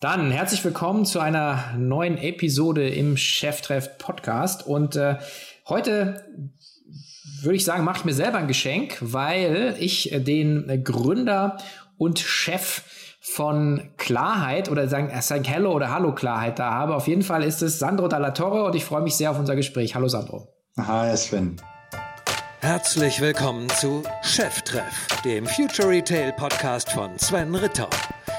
Dann herzlich willkommen zu einer neuen Episode im Cheftreff Podcast. Und äh, heute würde ich sagen, mache ich mir selber ein Geschenk, weil ich den Gründer und Chef von Klarheit oder sagen, äh, sagen Hello oder Hallo Klarheit da habe. Auf jeden Fall ist es Sandro Dalla Torre und ich freue mich sehr auf unser Gespräch. Hallo Sandro. Hi Sven. Herzlich willkommen zu Cheftreff, dem Future Retail Podcast von Sven Ritter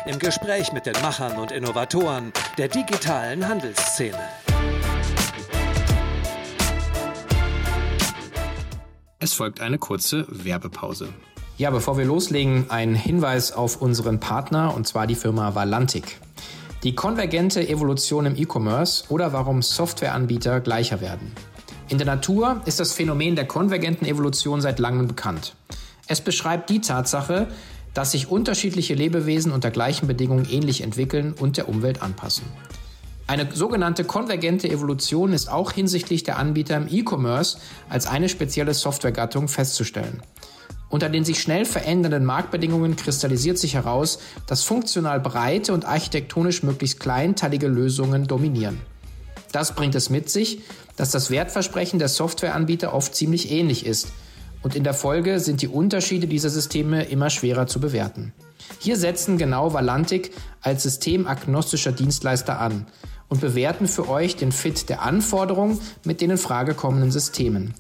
im Gespräch mit den Machern und Innovatoren der digitalen Handelsszene. Es folgt eine kurze Werbepause. Ja, bevor wir loslegen, ein Hinweis auf unseren Partner und zwar die Firma Valantic. Die konvergente Evolution im E-Commerce oder warum Softwareanbieter gleicher werden. In der Natur ist das Phänomen der konvergenten Evolution seit langem bekannt. Es beschreibt die Tatsache, dass sich unterschiedliche Lebewesen unter gleichen Bedingungen ähnlich entwickeln und der Umwelt anpassen. Eine sogenannte konvergente Evolution ist auch hinsichtlich der Anbieter im E-Commerce als eine spezielle Softwaregattung festzustellen. Unter den sich schnell verändernden Marktbedingungen kristallisiert sich heraus, dass funktional breite und architektonisch möglichst kleinteilige Lösungen dominieren. Das bringt es mit sich, dass das Wertversprechen der Softwareanbieter oft ziemlich ähnlich ist – und in der Folge sind die Unterschiede dieser Systeme immer schwerer zu bewerten. Hier setzen genau Valantik als systemagnostischer Dienstleister an und bewerten für euch den Fit der Anforderungen mit den in Frage kommenden Systemen.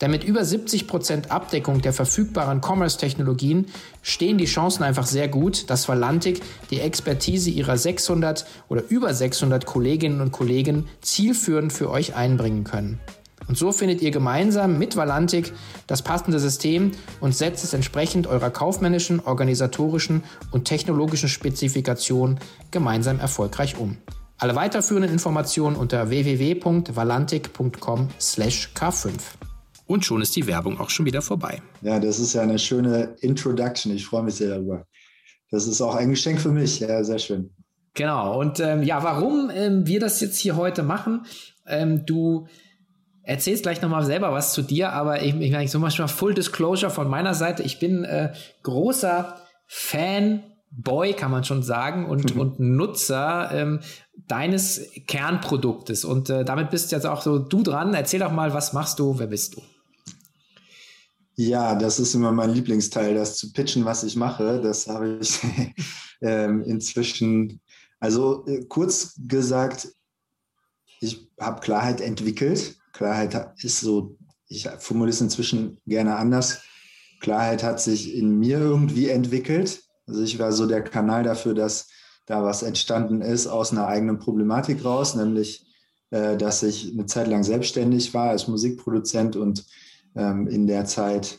Denn mit über 70% Abdeckung der verfügbaren Commerce-Technologien stehen die Chancen einfach sehr gut, dass Valantik die Expertise ihrer 600 oder über 600 Kolleginnen und Kollegen zielführend für euch einbringen können. Und so findet ihr gemeinsam mit Valantik das passende System und setzt es entsprechend eurer kaufmännischen, organisatorischen und technologischen Spezifikation gemeinsam erfolgreich um. Alle weiterführenden Informationen unter www.valantik.com/k5. Und schon ist die Werbung auch schon wieder vorbei. Ja, das ist ja eine schöne Introduction. Ich freue mich sehr darüber. Das ist auch ein Geschenk für mich. Ja, sehr schön. Genau. Und ähm, ja, warum ähm, wir das jetzt hier heute machen? Ähm, du erzählst gleich nochmal selber was zu dir, aber ich, ich meine, so mal Full Disclosure von meiner Seite. Ich bin äh, großer Fanboy, kann man schon sagen, und, mhm. und Nutzer ähm, deines Kernproduktes. Und äh, damit bist jetzt auch so du dran. Erzähl doch mal, was machst du, wer bist du? Ja, das ist immer mein Lieblingsteil, das zu pitchen, was ich mache. Das habe ich ähm, inzwischen, also äh, kurz gesagt, ich habe Klarheit entwickelt Klarheit ist so, ich formuliere es inzwischen gerne anders. Klarheit hat sich in mir irgendwie entwickelt. Also ich war so der Kanal dafür, dass da was entstanden ist aus einer eigenen Problematik raus, nämlich äh, dass ich eine Zeit lang selbstständig war als Musikproduzent und ähm, in der Zeit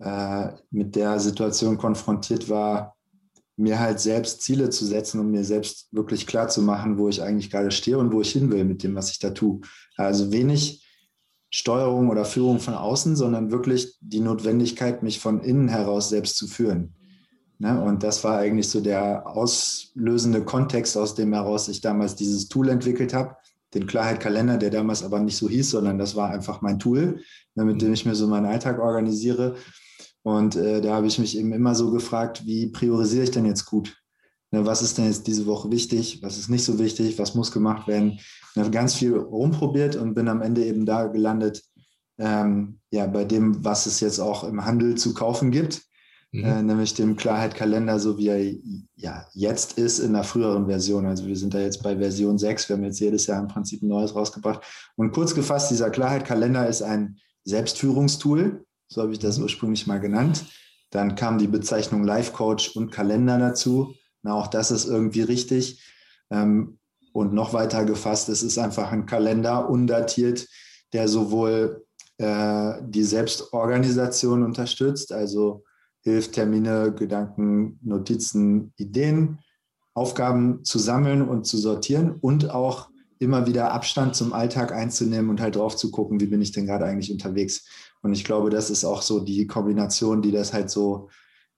äh, mit der Situation konfrontiert war, mir halt selbst Ziele zu setzen und mir selbst wirklich klar zu machen, wo ich eigentlich gerade stehe und wo ich hin will mit dem, was ich da tue. Also wenig Steuerung oder Führung von außen, sondern wirklich die Notwendigkeit, mich von innen heraus selbst zu führen. Ne? Und das war eigentlich so der auslösende Kontext, aus dem heraus ich damals dieses Tool entwickelt habe, den Klarheit-Kalender, der damals aber nicht so hieß, sondern das war einfach mein Tool, ne, mit dem ich mir so meinen Alltag organisiere. Und äh, da habe ich mich eben immer so gefragt, wie priorisiere ich denn jetzt gut? Ne, was ist denn jetzt diese Woche wichtig? Was ist nicht so wichtig? Was muss gemacht werden? Ich habe ganz viel rumprobiert und bin am Ende eben da gelandet, ähm, ja, bei dem, was es jetzt auch im Handel zu kaufen gibt, mhm. äh, nämlich dem Klarheit-Kalender, so wie er ja, jetzt ist in der früheren Version. Also wir sind da jetzt bei Version 6, wir haben jetzt jedes Jahr im Prinzip ein neues rausgebracht. Und kurz gefasst, dieser Klarheit-Kalender ist ein Selbstführungstool, so habe ich das mhm. ursprünglich mal genannt. Dann kam die Bezeichnung Life Coach und Kalender dazu. Na, auch das ist irgendwie richtig. Ähm, und noch weiter gefasst, es ist einfach ein Kalender undatiert, der sowohl äh, die Selbstorganisation unterstützt, also hilft, Termine, Gedanken, Notizen, Ideen, Aufgaben zu sammeln und zu sortieren und auch immer wieder Abstand zum Alltag einzunehmen und halt drauf zu gucken, wie bin ich denn gerade eigentlich unterwegs. Und ich glaube, das ist auch so die Kombination, die das halt so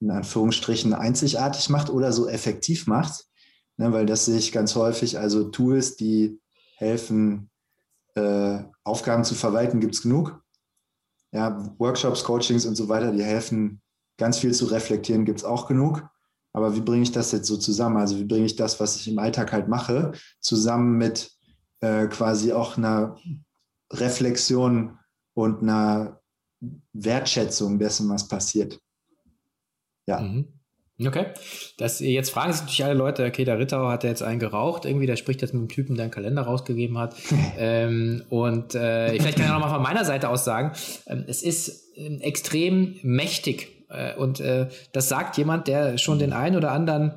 in Anführungsstrichen einzigartig macht oder so effektiv macht, ne, weil das sehe ich ganz häufig. Also Tools, die helfen, äh, Aufgaben zu verwalten, gibt es genug. Ja, Workshops, Coachings und so weiter, die helfen, ganz viel zu reflektieren, gibt es auch genug. aber wie bringe ich das jetzt so zusammen? Also wie bringe ich das, was ich im Alltag halt mache, zusammen mit äh, quasi auch einer Reflexion und einer Wertschätzung dessen, was passiert. Ja. Mhm. Okay. Das, jetzt fragen sich natürlich alle Leute, okay, der Rittau hat ja jetzt einen geraucht, irgendwie, der spricht jetzt mit dem Typen, der einen Kalender rausgegeben hat. ähm, und äh, vielleicht kann ich noch mal von meiner Seite aus sagen, ähm, es ist äh, extrem mächtig. Äh, und äh, das sagt jemand, der schon den einen oder anderen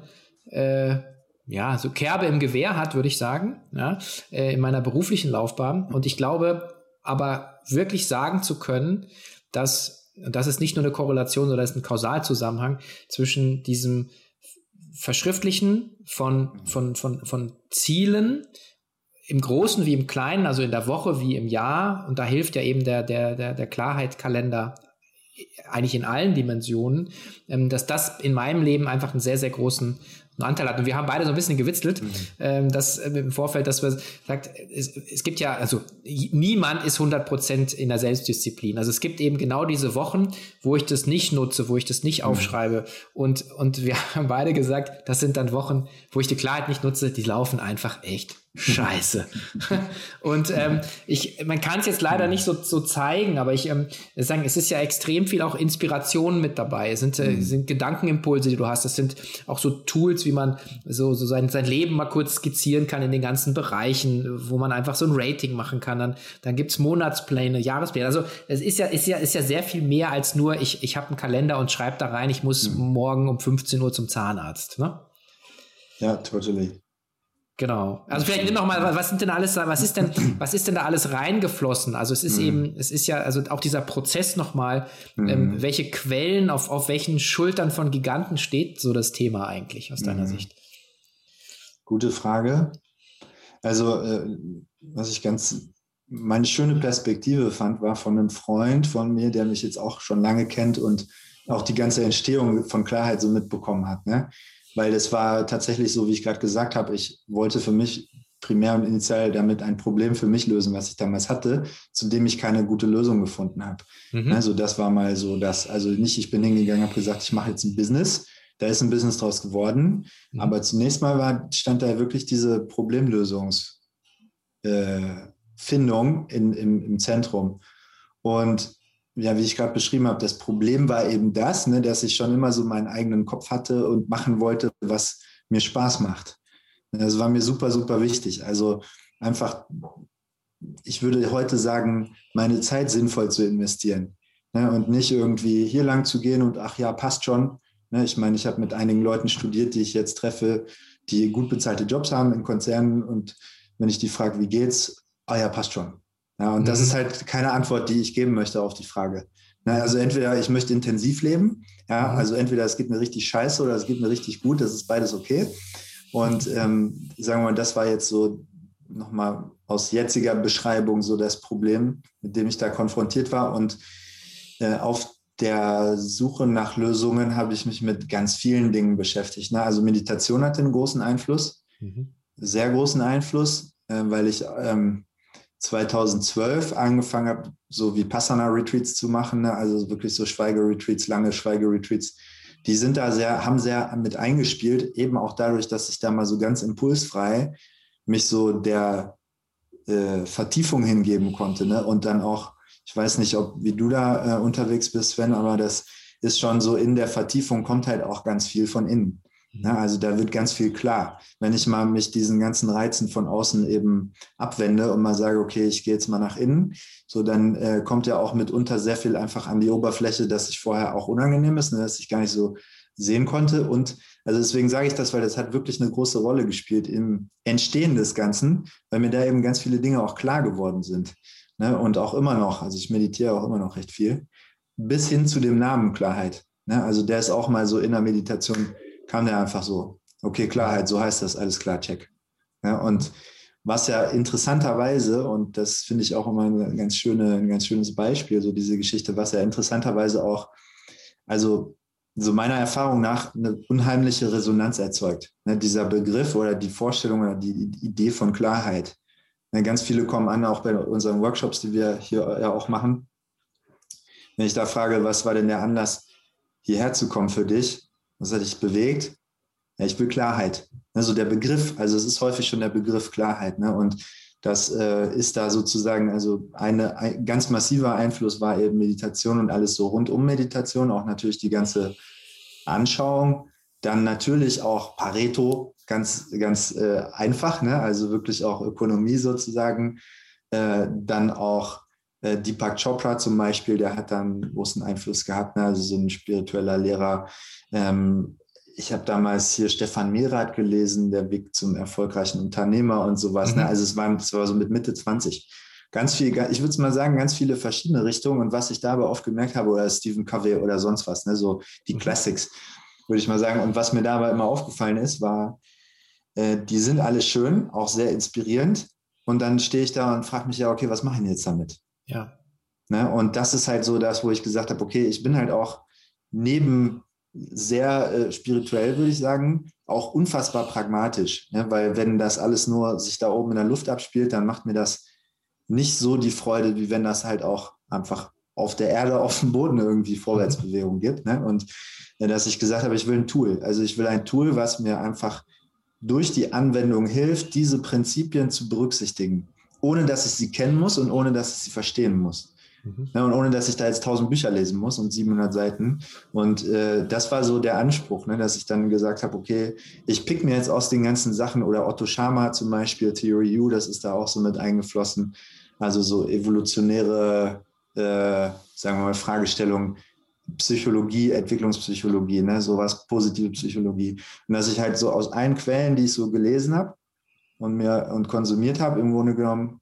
äh, ja, so Kerbe im Gewehr hat, würde ich sagen, ja, äh, in meiner beruflichen Laufbahn. Und ich glaube aber wirklich sagen zu können, dass und das ist nicht nur eine Korrelation, sondern das ist ein Kausalzusammenhang zwischen diesem Verschriftlichen von, von, von, von Zielen im Großen wie im Kleinen, also in der Woche wie im Jahr. Und da hilft ja eben der, der, der, der Klarheitkalender eigentlich in allen Dimensionen, ähm, dass das in meinem Leben einfach einen sehr, sehr großen einen Anteil hat. Und wir haben beide so ein bisschen gewitzelt, mhm. ähm, dass äh, im Vorfeld, dass wir sagt, es, es gibt ja, also niemand ist 100 Prozent in der Selbstdisziplin. Also es gibt eben genau diese Wochen, wo ich das nicht nutze, wo ich das nicht mhm. aufschreibe. Und, und wir haben beide gesagt, das sind dann Wochen, wo ich die Klarheit nicht nutze, die laufen einfach echt Scheiße. und ähm, ich, man kann es jetzt leider nicht so, so zeigen, aber ich ähm, sagen, es ist ja extrem viel auch Inspiration mit dabei. Es sind, äh, mhm. sind Gedankenimpulse, die du hast. Es sind auch so Tools, wie man so, so sein, sein Leben mal kurz skizzieren kann in den ganzen Bereichen, wo man einfach so ein Rating machen kann. Dann, dann gibt's Monatspläne, Jahrespläne. Also es ist ja, ist ja, ist ja sehr viel mehr als nur, ich, ich habe einen Kalender und schreibe da rein, ich muss mhm. morgen um 15 Uhr zum Zahnarzt. Ne? Ja, totally. Genau. Also vielleicht nimm noch mal, was sind denn alles, was ist denn, was ist denn da alles reingeflossen? Also es ist mhm. eben, es ist ja, also auch dieser Prozess nochmal, mhm. ähm, welche Quellen, auf, auf welchen Schultern von Giganten steht so das Thema eigentlich aus deiner mhm. Sicht? Gute Frage. Also, äh, was ich ganz, meine schöne Perspektive fand, war von einem Freund von mir, der mich jetzt auch schon lange kennt und auch die ganze Entstehung von Klarheit so mitbekommen hat. Ne? Weil es war tatsächlich so, wie ich gerade gesagt habe, ich wollte für mich primär und initial damit ein Problem für mich lösen, was ich damals hatte, zu dem ich keine gute Lösung gefunden habe. Mhm. Also das war mal so das, also nicht, ich bin hingegangen, habe gesagt, ich mache jetzt ein Business, da ist ein Business draus geworden, mhm. aber zunächst mal war, stand da wirklich diese Problemlösungsfindung äh, in, im, im Zentrum. Und ja, wie ich gerade beschrieben habe, das Problem war eben das, ne, dass ich schon immer so meinen eigenen Kopf hatte und machen wollte, was mir Spaß macht. Das war mir super, super wichtig. Also einfach, ich würde heute sagen, meine Zeit sinnvoll zu investieren ne, und nicht irgendwie hier lang zu gehen und ach ja, passt schon. Ne, ich meine, ich habe mit einigen Leuten studiert, die ich jetzt treffe, die gut bezahlte Jobs haben in Konzernen und wenn ich die frage, wie geht's? Ah ja, passt schon. Ja, und mhm. das ist halt keine Antwort, die ich geben möchte auf die Frage. Na, also entweder ich möchte intensiv leben, ja, mhm. also entweder es geht mir richtig scheiße oder es geht mir richtig gut, das ist beides okay. Und ähm, sagen wir mal, das war jetzt so nochmal aus jetziger Beschreibung so das Problem, mit dem ich da konfrontiert war. Und äh, auf der Suche nach Lösungen habe ich mich mit ganz vielen Dingen beschäftigt. Ne? Also Meditation hatte einen großen Einfluss, mhm. sehr großen Einfluss, äh, weil ich ähm, 2012 angefangen habe, so wie Passana-Retreats zu machen, ne? also wirklich so Schweigeretreats, lange Schweigeretreats. Die sind da sehr, haben sehr mit eingespielt, eben auch dadurch, dass ich da mal so ganz impulsfrei mich so der äh, Vertiefung hingeben konnte. Ne? Und dann auch, ich weiß nicht, ob wie du da äh, unterwegs bist, Sven, aber das ist schon so in der Vertiefung kommt halt auch ganz viel von innen. Ja, also da wird ganz viel klar. Wenn ich mal mich diesen ganzen Reizen von außen eben abwende und mal sage, okay, ich gehe jetzt mal nach innen, so dann äh, kommt ja auch mitunter sehr viel einfach an die Oberfläche, dass ich vorher auch unangenehm ist, ne, dass ich gar nicht so sehen konnte. Und also deswegen sage ich das, weil das hat wirklich eine große Rolle gespielt im Entstehen des Ganzen, weil mir da eben ganz viele Dinge auch klar geworden sind. Ne? Und auch immer noch, also ich meditiere auch immer noch recht viel, bis hin zu dem Namen Klarheit. Ne? Also der ist auch mal so in der Meditation kam der einfach so, okay, Klarheit, so heißt das, alles klar, check. Ja, und was ja interessanterweise, und das finde ich auch immer ein ganz, schöne, ein ganz schönes Beispiel, so diese Geschichte, was ja interessanterweise auch, also so meiner Erfahrung nach, eine unheimliche Resonanz erzeugt. Ne, dieser Begriff oder die Vorstellung oder die Idee von Klarheit. Ne, ganz viele kommen an, auch bei unseren Workshops, die wir hier ja auch machen. Wenn ich da frage, was war denn der Anlass, hierher zu kommen für dich, was hat dich bewegt? Ja, ich will Klarheit. Also der Begriff, also es ist häufig schon der Begriff Klarheit. Ne? Und das äh, ist da sozusagen, also eine, ein ganz massiver Einfluss war eben Meditation und alles so rund um Meditation, auch natürlich die ganze Anschauung. Dann natürlich auch Pareto, ganz, ganz äh, einfach, ne? also wirklich auch Ökonomie sozusagen. Äh, dann auch äh, Deepak Chopra zum Beispiel, der hat dann großen Einfluss gehabt, ne? also so ein spiritueller Lehrer. Ähm, ich habe damals hier Stefan Merath gelesen, der Weg zum erfolgreichen Unternehmer und sowas. Ne? Mhm. Ne? Also es war, es war so mit Mitte 20. Ganz viel, ich würde mal sagen, ganz viele verschiedene Richtungen. Und was ich dabei oft gemerkt habe, oder Stephen Covey oder sonst was, ne? so die mhm. Classics, würde ich mal sagen. Und was mir dabei immer aufgefallen ist, war, äh, die sind alle schön, auch sehr inspirierend. Und dann stehe ich da und frage mich ja, okay, was mache ich denn jetzt damit? Ja. Ne? Und das ist halt so das, wo ich gesagt habe, okay, ich bin halt auch neben sehr äh, spirituell, würde ich sagen, auch unfassbar pragmatisch. Ne? Weil wenn das alles nur sich da oben in der Luft abspielt, dann macht mir das nicht so die Freude, wie wenn das halt auch einfach auf der Erde, auf dem Boden irgendwie Vorwärtsbewegung gibt. Ne? Und äh, dass ich gesagt habe, ich will ein Tool. Also ich will ein Tool, was mir einfach durch die Anwendung hilft, diese Prinzipien zu berücksichtigen, ohne dass ich sie kennen muss und ohne dass ich sie verstehen muss. Mhm. Ja, und ohne dass ich da jetzt 1000 Bücher lesen muss und 700 Seiten. Und äh, das war so der Anspruch, ne, dass ich dann gesagt habe, okay, ich pick mir jetzt aus den ganzen Sachen oder Otto Schama zum Beispiel, Theory U, das ist da auch so mit eingeflossen. Also so evolutionäre, äh, sagen wir mal, Fragestellungen, Psychologie, Entwicklungspsychologie, ne, sowas, positive Psychologie. Und dass ich halt so aus allen Quellen, die ich so gelesen habe und mir und konsumiert habe, im Grunde genommen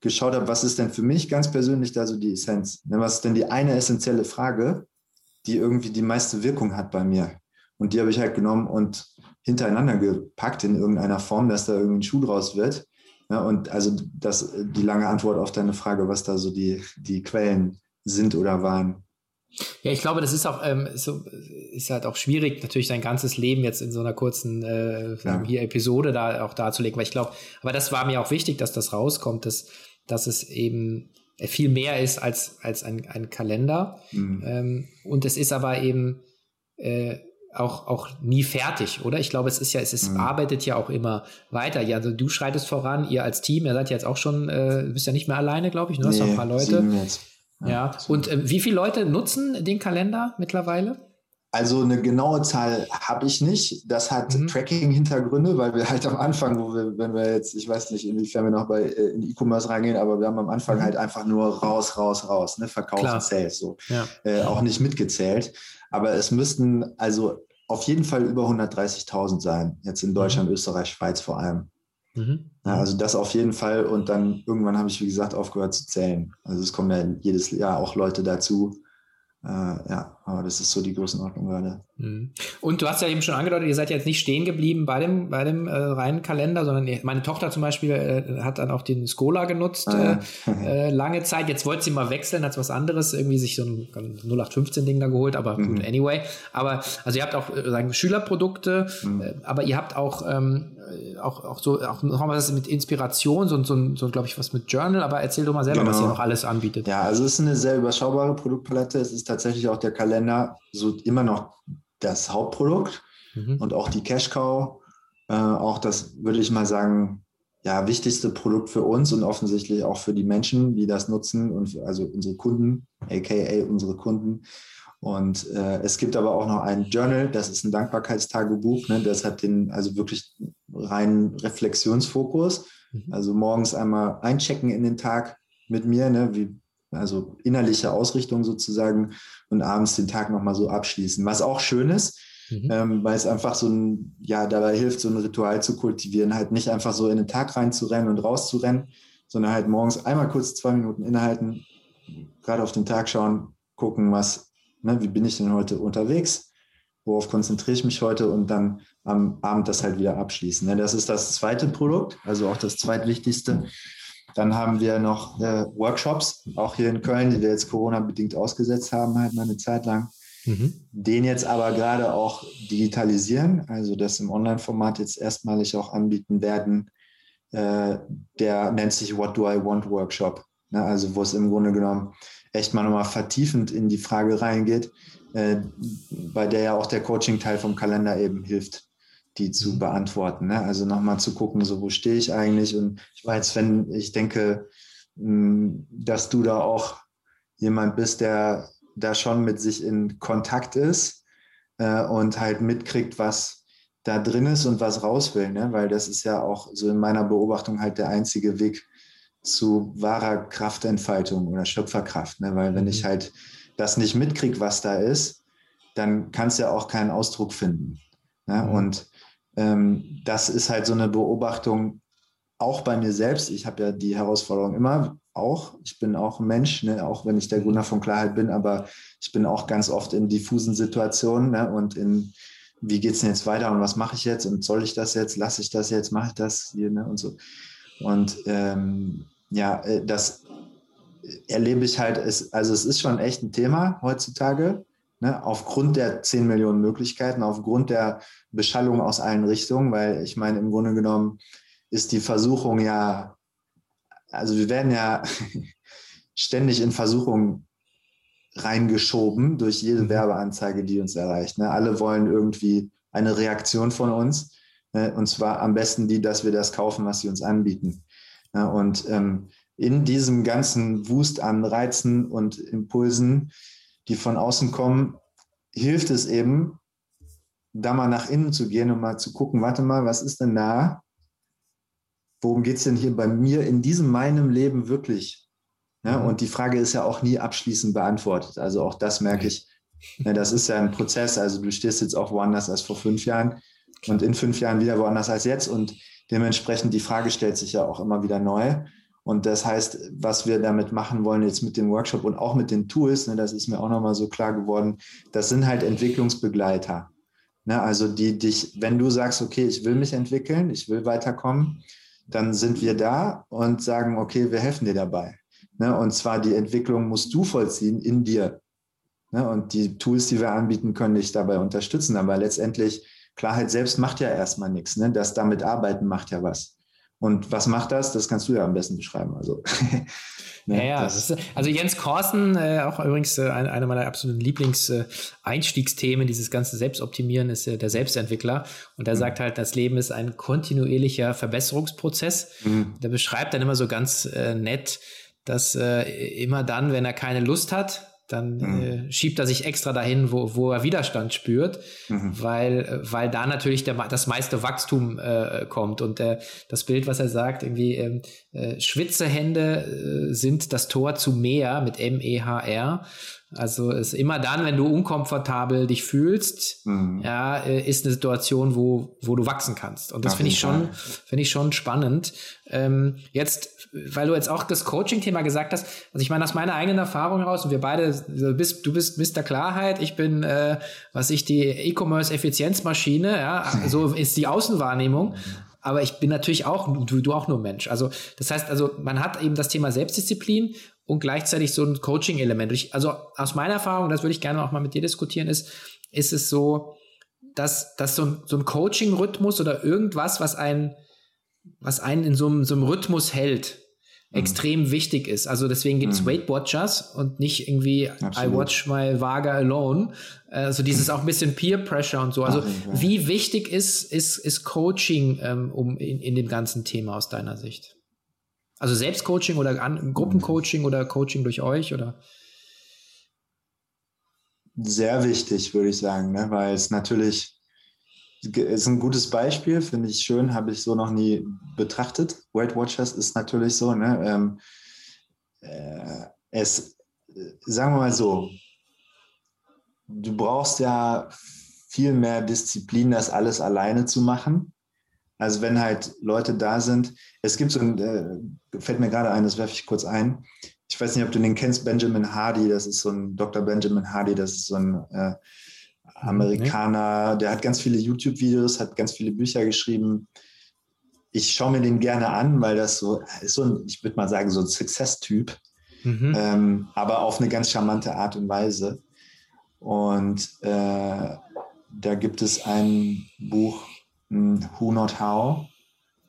geschaut habe, was ist denn für mich ganz persönlich da so die Essenz? Ne, was ist denn die eine essentielle Frage, die irgendwie die meiste Wirkung hat bei mir? Und die habe ich halt genommen und hintereinander gepackt in irgendeiner Form, dass da irgendwie ein Schuh draus wird. Ja, und also das, die lange Antwort auf deine Frage, was da so die, die Quellen sind oder waren. Ja, ich glaube, das ist auch ähm, so, ist halt auch schwierig, natürlich sein ganzes Leben jetzt in so einer kurzen äh, ja. hier Episode da auch darzulegen, weil ich glaube, aber das war mir auch wichtig, dass das rauskommt, dass dass es eben viel mehr ist als, als ein, ein Kalender. Mhm. Ähm, und es ist aber eben äh, auch, auch nie fertig, oder? Ich glaube, es ist ja, es ist, mhm. arbeitet ja auch immer weiter. Ja, also du schreitest voran, ihr als Team, ihr seid ja jetzt auch schon, äh, bist ja nicht mehr alleine, glaube ich, ne? Nee, hast noch ein paar Leute. Ja, ja. und äh, wie viele Leute nutzen den Kalender mittlerweile? Also eine genaue Zahl habe ich nicht. Das hat mhm. Tracking-Hintergründe, weil wir halt am Anfang, wo wir, wenn wir jetzt, ich weiß nicht, inwiefern wir noch bei äh, in E-Commerce reingehen, aber wir haben am Anfang mhm. halt einfach nur raus, raus, raus, ne? Verkauf Klar. und Sales so. Ja. Äh, auch nicht mitgezählt. Aber es müssten also auf jeden Fall über 130.000 sein, jetzt in Deutschland, mhm. Österreich, Schweiz vor allem. Mhm. Ja, also das auf jeden Fall. Und dann irgendwann habe ich, wie gesagt, aufgehört zu zählen. Also es kommen ja jedes Jahr auch Leute dazu. Äh, ja, aber das ist so die Größenordnung gerade. Mhm. Und du hast ja eben schon angedeutet, ihr seid jetzt nicht stehen geblieben bei dem, bei dem äh, reinen Kalender, sondern meine Tochter zum Beispiel äh, hat dann auch den Skola genutzt ah, äh, lange Zeit. Jetzt wollte sie mal wechseln, hat was anderes, irgendwie sich so ein 0815-Ding da geholt, aber mhm. gut, anyway. Aber also ihr habt auch äh, sagen, Schülerprodukte, mhm. Äh, aber ihr habt auch ähm, äh, auch, auch so, auch noch was mit Inspiration, so, so, so glaube ich, was mit Journal, aber erzähl doch mal selber, genau. was ihr noch alles anbietet. Ja, also es ist eine sehr überschaubare Produktpalette. Es ist tatsächlich auch der Kalender so immer noch das Hauptprodukt mhm. und auch die Cash Cow, äh, auch das, würde ich mal sagen, ja, wichtigste Produkt für uns und offensichtlich auch für die Menschen, die das nutzen und also unsere Kunden, aka unsere Kunden. Und äh, es gibt aber auch noch ein Journal, das ist ein Dankbarkeitstagebuch. Ne? Das hat den also wirklich reinen Reflexionsfokus. Mhm. Also morgens einmal einchecken in den Tag mit mir, ne? wie, also innerliche Ausrichtung sozusagen und abends den Tag nochmal so abschließen. Was auch schön ist, mhm. ähm, weil es einfach so ein, ja, dabei hilft, so ein Ritual zu kultivieren, halt nicht einfach so in den Tag reinzurennen und rauszurennen, sondern halt morgens einmal kurz zwei Minuten innehalten, gerade auf den Tag schauen, gucken, was Ne, wie bin ich denn heute unterwegs? Worauf konzentriere ich mich heute? Und dann am Abend das halt wieder abschließen. Ne? Das ist das zweite Produkt, also auch das zweitwichtigste. Dann haben wir noch äh, Workshops, auch hier in Köln, die wir jetzt Corona-bedingt ausgesetzt haben, halt mal eine Zeit lang. Mhm. Den jetzt aber gerade auch digitalisieren, also das im Online-Format jetzt erstmalig auch anbieten werden. Äh, der nennt sich What Do I Want Workshop. Ne? Also wo es im Grunde genommen echt mal nochmal vertiefend in die Frage reingeht, äh, bei der ja auch der Coaching-Teil vom Kalender eben hilft. die zu mhm. beantworten. Ne? Also nochmal zu gucken, so wo stehe ich eigentlich? Und ich weiß, wenn ich denke, hm, dass du da auch jemand bist, der da schon mit sich in Kontakt ist äh, und halt mitkriegt, was da drin ist und was raus will, ne? weil das ist ja auch so in meiner Beobachtung halt der einzige Weg zu wahrer Kraftentfaltung oder Schöpferkraft, ne? weil wenn ich mhm. halt das nicht mitkriege, was da ist, dann kann es ja auch keinen Ausdruck finden. Ne? Mhm. Und ähm, das ist halt so eine Beobachtung auch bei mir selbst. Ich habe ja die Herausforderung immer auch. Ich bin auch ein Mensch, ne? auch wenn ich der Gunnar von Klarheit bin, aber ich bin auch ganz oft in diffusen Situationen ne? und in wie geht es denn jetzt weiter und was mache ich jetzt und soll ich das jetzt, lasse ich das jetzt, mache ich das hier ne? und so. Und ähm, ja, äh, das erlebe ich halt, es, also es ist schon echt ein Thema heutzutage, ne? aufgrund der 10 Millionen Möglichkeiten, aufgrund der Beschallung aus allen Richtungen, weil ich meine, im Grunde genommen ist die Versuchung ja, also wir werden ja ständig in Versuchungen reingeschoben durch jede mhm. Werbeanzeige, die uns erreicht. Ne? Alle wollen irgendwie eine Reaktion von uns. Ne? Und zwar am besten die, dass wir das kaufen, was sie uns anbieten. Ne? Und ähm, in diesem ganzen Wust an Reizen und Impulsen, die von außen kommen, hilft es eben, da mal nach innen zu gehen und mal zu gucken, warte mal, was ist denn da? Worum geht es denn hier bei mir in diesem meinem Leben wirklich? Ja, mhm. und die Frage ist ja auch nie abschließend beantwortet. Also auch das merke ich. Ja, das ist ja ein Prozess. Also du stehst jetzt auch woanders als vor fünf Jahren und in fünf Jahren wieder woanders als jetzt. Und dementsprechend die Frage stellt sich ja auch immer wieder neu. Und das heißt, was wir damit machen wollen jetzt mit dem Workshop und auch mit den Tools, ne, das ist mir auch nochmal so klar geworden, das sind halt Entwicklungsbegleiter. Ne, also die dich, wenn du sagst, okay, ich will mich entwickeln, ich will weiterkommen, dann sind wir da und sagen, okay, wir helfen dir dabei. Ne? Und zwar die Entwicklung musst du vollziehen in dir. Ne? Und die Tools, die wir anbieten, können dich dabei unterstützen. Aber letztendlich, Klarheit selbst macht ja erstmal nichts. Ne? Das damit arbeiten macht ja was. Und was macht das? Das kannst du ja am besten beschreiben. Also, ne, ja, ja ist, also Jens Korsen, äh, auch übrigens äh, einer meiner absoluten Lieblingseinstiegsthemen, äh, dieses ganze Selbstoptimieren, ist äh, der Selbstentwickler. Und der mhm. sagt halt, das Leben ist ein kontinuierlicher Verbesserungsprozess. Mhm. Der beschreibt dann immer so ganz äh, nett, dass äh, immer dann, wenn er keine Lust hat, dann mhm. äh, schiebt er sich extra dahin, wo, wo er Widerstand spürt, mhm. weil, weil da natürlich der, das meiste Wachstum äh, kommt. Und äh, das Bild, was er sagt, irgendwie ähm, äh, Schwitzehände äh, sind das Tor zu mehr mit M-E-H-R. Also ist immer dann, wenn du unkomfortabel dich fühlst, mhm. ja, äh, ist eine Situation, wo, wo du wachsen kannst. Und das finde ich schon, finde ich schon spannend. Ähm, jetzt, weil du jetzt auch das Coaching-Thema gesagt hast, also ich meine, aus meiner eigenen Erfahrung heraus, und wir beide, du bist, du bist Mr. Klarheit, ich bin, äh, was ich, die E-Commerce-Effizienzmaschine, ja, so ist die Außenwahrnehmung. Aber ich bin natürlich auch, du, du auch nur Mensch. Also, das heißt, also, man hat eben das Thema Selbstdisziplin und gleichzeitig so ein Coaching-Element. Also aus meiner Erfahrung, das würde ich gerne auch mal mit dir diskutieren, ist, ist es so, dass, dass so ein, so ein Coaching-Rhythmus oder irgendwas, was einen, was einen in so einem, so einem Rhythmus hält, mhm. extrem wichtig ist. Also deswegen gibt es mhm. Weight Watchers und nicht irgendwie Absolut. I watch my Vaga alone. Also dieses auch ein bisschen Peer Pressure und so. Also Ach, wie wichtig ist, ist, ist Coaching ähm, um in, in dem ganzen Thema aus deiner Sicht? Also Selbstcoaching oder An Gruppencoaching oder Coaching durch euch oder? Sehr wichtig, würde ich sagen, ne? weil es natürlich ist ein gutes Beispiel, finde ich schön, habe ich so noch nie betrachtet. Weight Watchers ist natürlich so, ne? Ähm, äh, es, sagen wir mal so, du brauchst ja viel mehr Disziplin, das alles alleine zu machen. Also wenn halt Leute da sind, es gibt so ein, äh, fällt mir gerade ein, das werfe ich kurz ein. Ich weiß nicht, ob du den kennst, Benjamin Hardy, das ist so ein Dr. Benjamin Hardy, das ist so ein äh, Amerikaner, der hat ganz viele YouTube-Videos, hat ganz viele Bücher geschrieben. Ich schaue mir den gerne an, weil das so ist so ein, ich würde mal sagen, so ein Success-Typ, mhm. ähm, aber auf eine ganz charmante Art und Weise. Und äh, da gibt es ein Buch, Who Not How.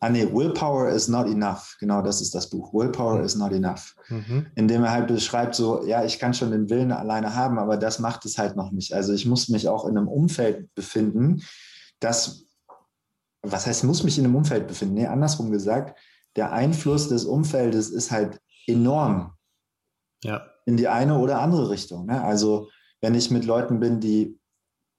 Ah nee, Willpower is not enough. Genau, das ist das Buch. Willpower is not enough. Mhm. Indem er halt beschreibt, so, ja, ich kann schon den Willen alleine haben, aber das macht es halt noch nicht. Also ich muss mich auch in einem Umfeld befinden, das was heißt, muss mich in einem Umfeld befinden? Nee, andersrum gesagt, der Einfluss des Umfeldes ist halt enorm. Ja. In die eine oder andere Richtung. Ne? Also, wenn ich mit Leuten bin, die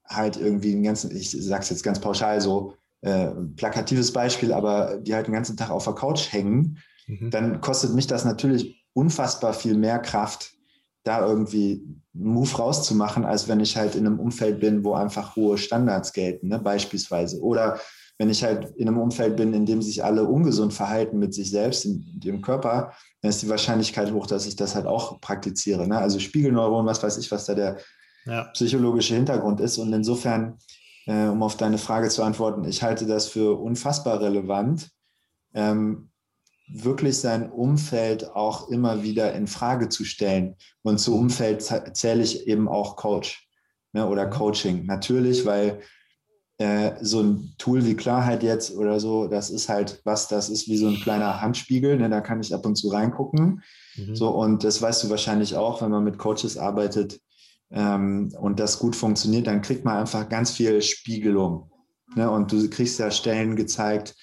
halt irgendwie einen ganzen, ich sage es jetzt ganz pauschal so, äh, plakatives Beispiel, aber die halt den ganzen Tag auf der Couch hängen, mhm. dann kostet mich das natürlich unfassbar viel mehr Kraft, da irgendwie einen Move rauszumachen, als wenn ich halt in einem Umfeld bin, wo einfach hohe Standards gelten, ne? beispielsweise. Oder wenn ich halt in einem Umfeld bin, in dem sich alle ungesund verhalten mit sich selbst, in, in ihrem Körper, dann ist die Wahrscheinlichkeit hoch, dass ich das halt auch praktiziere. Ne? Also Spiegelneuronen, was weiß ich, was da der ja. psychologische Hintergrund ist. Und insofern, äh, um auf deine Frage zu antworten, ich halte das für unfassbar relevant, ähm, wirklich sein Umfeld auch immer wieder in Frage zu stellen. Und zu Umfeld zähle ich eben auch Coach ne, oder mhm. Coaching. Natürlich, weil äh, so ein Tool wie Klarheit jetzt oder so, das ist halt was, das ist wie so ein kleiner Handspiegel, ne, da kann ich ab und zu reingucken. Mhm. So, und das weißt du wahrscheinlich auch, wenn man mit Coaches arbeitet ähm, und das gut funktioniert, dann kriegt man einfach ganz viel Spiegelung. Ne, und du kriegst ja Stellen gezeigt,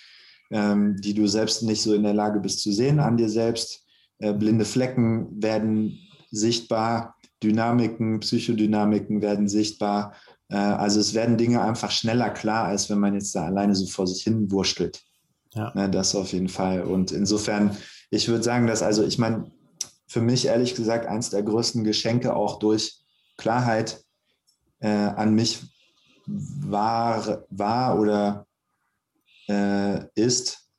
ähm, die du selbst nicht so in der Lage bist zu sehen an dir selbst. Äh, blinde Flecken werden sichtbar, Dynamiken, Psychodynamiken werden sichtbar. Äh, also es werden Dinge einfach schneller klar, als wenn man jetzt da alleine so vor sich hin wurstelt. Ja. Ne, das auf jeden Fall. Und insofern, ich würde sagen, dass also, ich meine, für mich ehrlich gesagt eins der größten Geschenke auch durch Klarheit äh, an mich war, war oder äh, ist,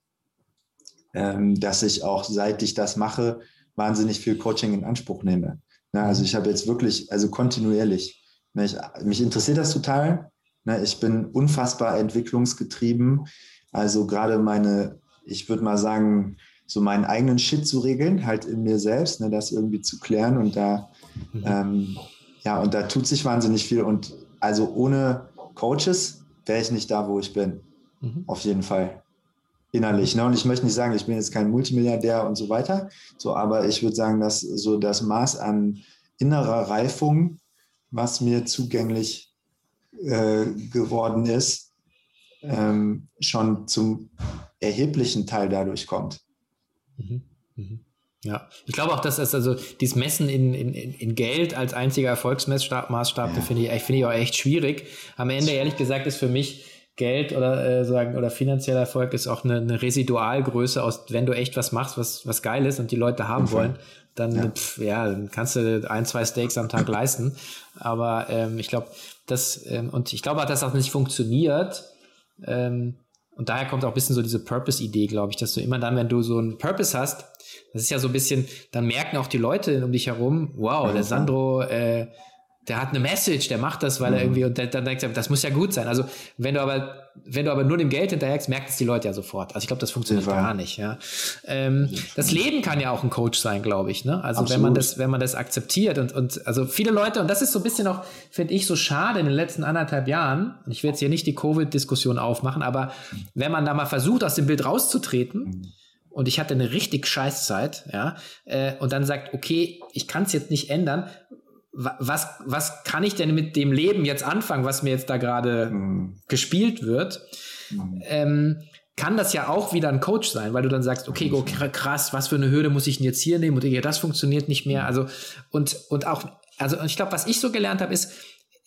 ähm, dass ich auch, seit ich das mache, wahnsinnig viel Coaching in Anspruch nehme. Na, also ich habe jetzt wirklich, also kontinuierlich, ne, ich, mich interessiert das total. Ne, ich bin unfassbar entwicklungsgetrieben. Also gerade meine, ich würde mal sagen, so meinen eigenen Shit zu regeln, halt in mir selbst, ne, das irgendwie zu klären und da, mhm. ähm, ja, und da tut sich wahnsinnig viel. Und also ohne Coaches wäre ich nicht da, wo ich bin. Mhm. Auf jeden Fall. Innerlich. Ne? Und ich möchte nicht sagen, ich bin jetzt kein Multimilliardär und so weiter. So, aber ich würde sagen, dass so das Maß an innerer Reifung, was mir zugänglich äh, geworden ist, ähm, schon zum erheblichen Teil dadurch kommt. Mhm. Mhm. Ja, ich glaube auch, dass das also dieses Messen in, in, in Geld als einziger Erfolgsmaßstab, ja. finde ich, finde ich auch echt schwierig. Am Ende, ehrlich gesagt, ist für mich Geld oder äh, sagen oder finanzieller Erfolg ist auch eine, eine Residualgröße aus, wenn du echt was machst, was was geil ist und die Leute haben wollen, dann ja. Pf, ja, dann kannst du ein zwei Steaks am Tag leisten. Aber ähm, ich glaube, das ähm, und ich glaube, dass das nicht funktioniert. Ähm, und daher kommt auch ein bisschen so diese Purpose-Idee, glaube ich, dass du immer dann, wenn du so einen Purpose hast, das ist ja so ein bisschen, dann merken auch die Leute um dich herum, wow, der Sandro, äh, der hat eine Message, der macht das, weil mhm. er irgendwie, und dann denkt er, das muss ja gut sein. Also, wenn du aber, wenn du aber nur dem Geld hinterhergehst, merken es die Leute ja sofort. Also, ich glaube, das funktioniert gar nicht, ja. Ähm, das Leben kann ja auch ein Coach sein, glaube ich, ne? Also, Absolut. wenn man das, wenn man das akzeptiert und, und, also viele Leute, und das ist so ein bisschen auch, finde ich, so schade in den letzten anderthalb Jahren, ich will jetzt hier nicht die Covid-Diskussion aufmachen, aber wenn man da mal versucht, aus dem Bild rauszutreten, mhm und ich hatte eine richtig Scheißzeit, ja, äh, und dann sagt, okay, ich kann es jetzt nicht ändern, was, was kann ich denn mit dem Leben jetzt anfangen, was mir jetzt da gerade mhm. gespielt wird? Mhm. Ähm, kann das ja auch wieder ein Coach sein, weil du dann sagst, okay, go, krass, was für eine Hürde muss ich denn jetzt hier nehmen? Und ja, das funktioniert nicht mehr. Also, und, und auch, also ich glaube, was ich so gelernt habe, ist,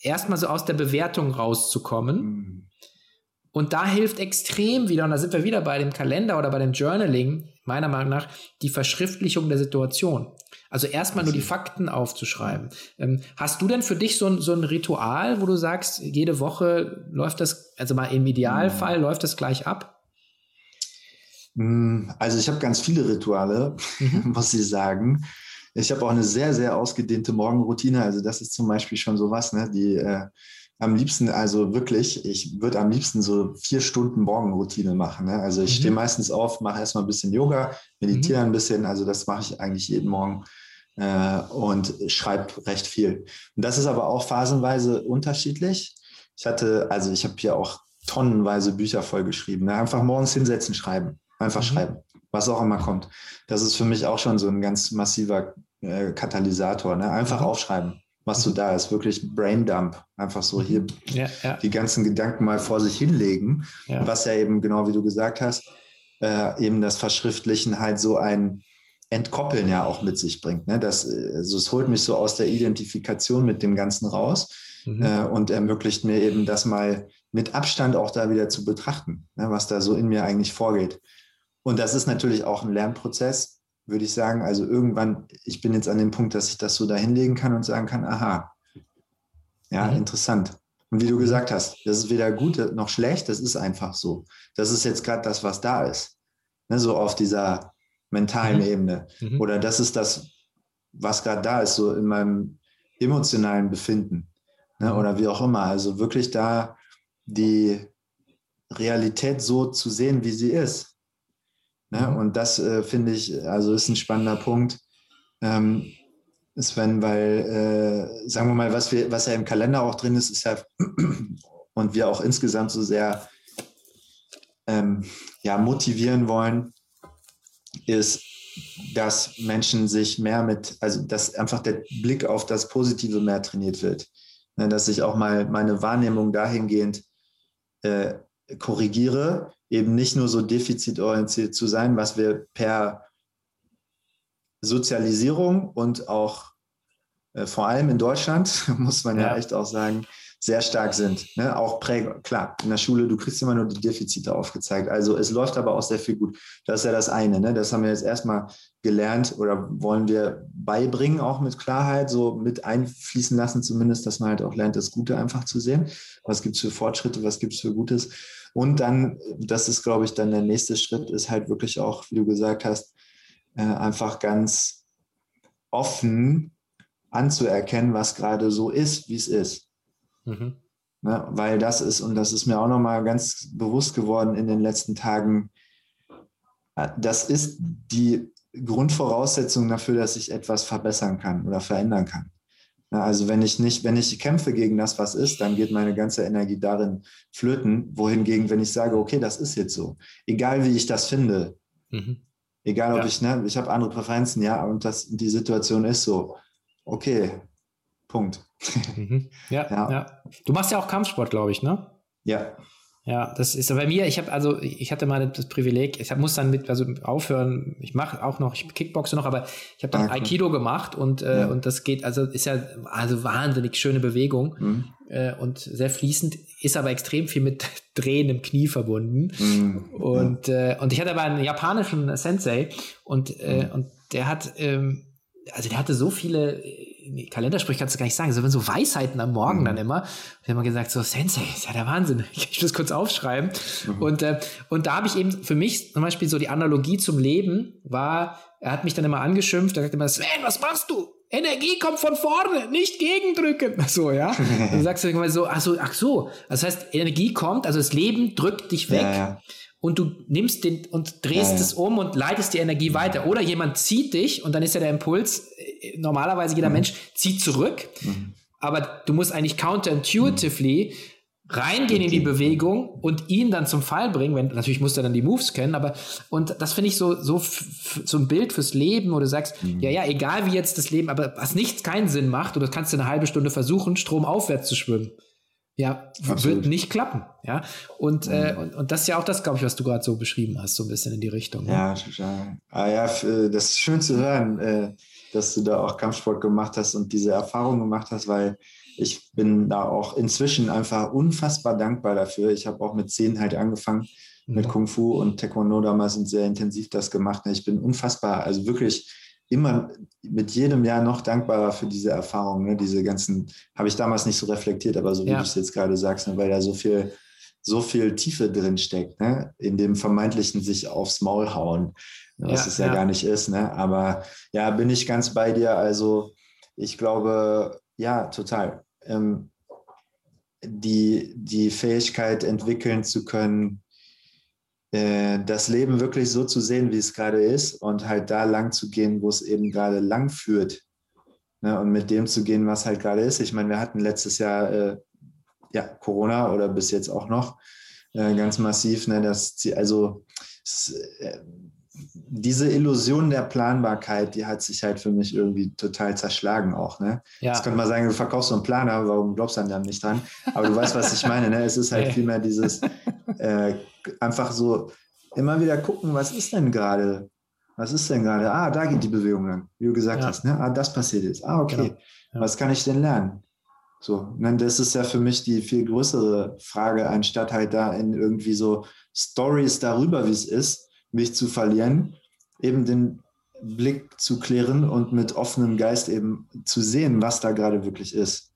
erstmal so aus der Bewertung rauszukommen. Mhm. Und da hilft extrem wieder, und da sind wir wieder bei dem Kalender oder bei dem Journaling, meiner Meinung nach, die Verschriftlichung der Situation. Also erstmal nur die Fakten aufzuschreiben. Ähm, hast du denn für dich so ein, so ein Ritual, wo du sagst, jede Woche läuft das, also mal im Idealfall, mhm. läuft das gleich ab? Mm, also ich habe ganz viele Rituale, mhm. muss ich sagen. Ich habe auch eine sehr, sehr ausgedehnte Morgenroutine. Also das ist zum Beispiel schon sowas, ne? Die äh, am liebsten, also wirklich, ich würde am liebsten so vier Stunden Morgenroutine machen. Ne? Also ich mhm. stehe meistens auf, mache erstmal ein bisschen Yoga, meditiere mhm. ein bisschen. Also das mache ich eigentlich jeden Morgen äh, und schreibe recht viel. Und das ist aber auch phasenweise unterschiedlich. Ich hatte, also ich habe hier auch tonnenweise Bücher vollgeschrieben. Ne? Einfach morgens hinsetzen, schreiben. Einfach mhm. schreiben, was auch immer kommt. Das ist für mich auch schon so ein ganz massiver äh, Katalysator. Ne? Einfach mhm. aufschreiben was so da ist, wirklich Braindump, einfach so hier ja, ja. die ganzen Gedanken mal vor sich hinlegen, ja. was ja eben genau wie du gesagt hast, äh, eben das Verschriftlichen halt so ein Entkoppeln ja auch mit sich bringt. Ne? Das, also es holt mich so aus der Identifikation mit dem Ganzen raus mhm. äh, und ermöglicht mir eben das mal mit Abstand auch da wieder zu betrachten, ne? was da so in mir eigentlich vorgeht. Und das ist natürlich auch ein Lernprozess, würde ich sagen. Also irgendwann, ich bin jetzt an dem Punkt, dass ich das so da hinlegen kann und sagen kann, aha, ja, mhm. interessant. Und wie du gesagt hast, das ist weder gut noch schlecht, das ist einfach so. Das ist jetzt gerade das, was da ist. Ne, so auf dieser mentalen mhm. Ebene. Mhm. Oder das ist das, was gerade da ist, so in meinem emotionalen Befinden. Ne, mhm. oder wie auch immer. Also wirklich da die Realität so zu sehen, wie sie ist. Ne? Mhm. Und das äh, finde ich, also ist ein spannender Punkt. Ähm, Sven, weil, äh, sagen wir mal, was, wir, was ja im Kalender auch drin ist, ist ja, und wir auch insgesamt so sehr ähm, ja, motivieren wollen, ist, dass Menschen sich mehr mit, also dass einfach der Blick auf das Positive mehr trainiert wird. Ne, dass ich auch mal meine Wahrnehmung dahingehend äh, korrigiere, eben nicht nur so defizitorientiert zu sein, was wir per Sozialisierung und auch äh, vor allem in Deutschland, muss man ja, ja echt auch sagen, sehr stark sind. Ne? Auch Prägung, klar, in der Schule, du kriegst immer nur die Defizite aufgezeigt. Also es läuft aber auch sehr viel gut. Das ist ja das eine. Ne? Das haben wir jetzt erstmal gelernt oder wollen wir beibringen, auch mit Klarheit, so mit einfließen lassen, zumindest, dass man halt auch lernt, das Gute einfach zu sehen. Was gibt es für Fortschritte, was gibt es für Gutes? Und dann, das ist, glaube ich, dann der nächste Schritt, ist halt wirklich auch, wie du gesagt hast, äh, einfach ganz offen anzuerkennen, was gerade so ist, wie es ist. Mhm. Ne, weil das ist, und das ist mir auch nochmal ganz bewusst geworden in den letzten Tagen, äh, das ist die Grundvoraussetzung dafür, dass ich etwas verbessern kann oder verändern kann. Also wenn ich nicht, wenn ich kämpfe gegen das, was ist, dann geht meine ganze Energie darin flöten. Wohingegen, wenn ich sage, okay, das ist jetzt so, egal wie ich das finde, mhm. egal ob ja. ich, ne, ich habe andere Präferenzen, ja, und das, die Situation ist so, okay, Punkt. Mhm. Ja, ja, ja. Du machst ja auch Kampfsport, glaube ich, ne? Ja. Ja, das ist bei mir, ich habe also, ich hatte mal das Privileg, ich hab, muss dann mit, also aufhören, ich mache auch noch, ich kickboxe noch, aber ich habe dann okay. Aikido gemacht und, äh, ja. und das geht, also ist ja also wahnsinnig schöne Bewegung mhm. äh, und sehr fließend, ist aber extrem viel mit Drehen im Knie verbunden. Mhm. Und, ja. äh, und ich hatte aber einen japanischen Sensei und, äh, mhm. und der hat, ähm, also der hatte so viele Kalendersprüche kannst du gar nicht sagen, so, so Weisheiten am Morgen mhm. dann immer. Wir haben gesagt, so Sensei, ist ja der Wahnsinn. Ich will das kurz aufschreiben. Mhm. Und, äh, und da habe ich eben für mich zum Beispiel so die Analogie zum Leben war, er hat mich dann immer angeschimpft, er sagt immer, Sven, was machst du? Energie kommt von vorne, nicht gegendrücken. So, ja. dann sagst du immer so, ach so, ach so. Das heißt, Energie kommt, also das Leben drückt dich weg. Ja, ja und du nimmst den und drehst ja, ja. es um und leitest die Energie weiter. Oder jemand zieht dich und dann ist ja der Impuls, äh, normalerweise jeder mhm. Mensch zieht zurück, mhm. aber du musst eigentlich counterintuitively mhm. reingehen in die Bewegung und ihn dann zum Fall bringen, wenn natürlich muss er dann die Moves kennen, aber und das finde ich so so so ein Bild fürs Leben, wo du sagst, mhm. ja ja, egal wie jetzt das Leben, aber was nichts keinen Sinn macht, oder kannst du eine halbe Stunde versuchen, stromaufwärts zu schwimmen. Ja, Absolut. wird nicht klappen. Ja, und, mhm. äh, und, und das ist ja auch das, glaube ich, was du gerade so beschrieben hast, so ein bisschen in die Richtung. Ne? Ja, total. Ah, ja, äh, das ist schön zu hören, äh, dass du da auch Kampfsport gemacht hast und diese Erfahrung gemacht hast, weil ich bin da auch inzwischen einfach unfassbar dankbar dafür. Ich habe auch mit zehn halt angefangen mhm. mit Kung Fu und Taekwondo damals und sehr intensiv das gemacht. Ich bin unfassbar, also wirklich immer mit jedem Jahr noch dankbarer für diese Erfahrung. Ne? Diese ganzen, habe ich damals nicht so reflektiert, aber so wie ja. du es jetzt gerade sagst, ne? weil da so viel, so viel Tiefe drin steckt, ne? in dem vermeintlichen sich aufs Maul hauen, was ja, es ja, ja, gar nicht ist. Ne? Aber ja, bin ich ganz bei dir. Also ich glaube, ja, total. Ähm, die, die Fähigkeit entwickeln zu können, das Leben wirklich so zu sehen, wie es gerade ist und halt da lang zu gehen, wo es eben gerade lang führt. Ne, und mit dem zu gehen, was halt gerade ist. Ich meine, wir hatten letztes Jahr äh, ja, Corona oder bis jetzt auch noch äh, ganz massiv. Ne, das, also es, äh, diese Illusion der Planbarkeit, die hat sich halt für mich irgendwie total zerschlagen auch. Ne? Ja. Jetzt könnte man sagen, du verkaufst so einen Planer, warum glaubst du dann nicht dran? Aber du weißt, was ich meine. Ne? Es ist halt vielmehr dieses äh, einfach so immer wieder gucken, was ist denn gerade? Was ist denn gerade? Ah, da geht die Bewegung lang, wie du gesagt ja. hast. Ne? Ah, das passiert jetzt. Ah, okay. Genau. Ja. Was kann ich denn lernen? So, ne? das ist ja für mich die viel größere Frage, anstatt halt da in irgendwie so Stories darüber, wie es ist, mich zu verlieren, eben den Blick zu klären und mit offenem Geist eben zu sehen, was da gerade wirklich ist.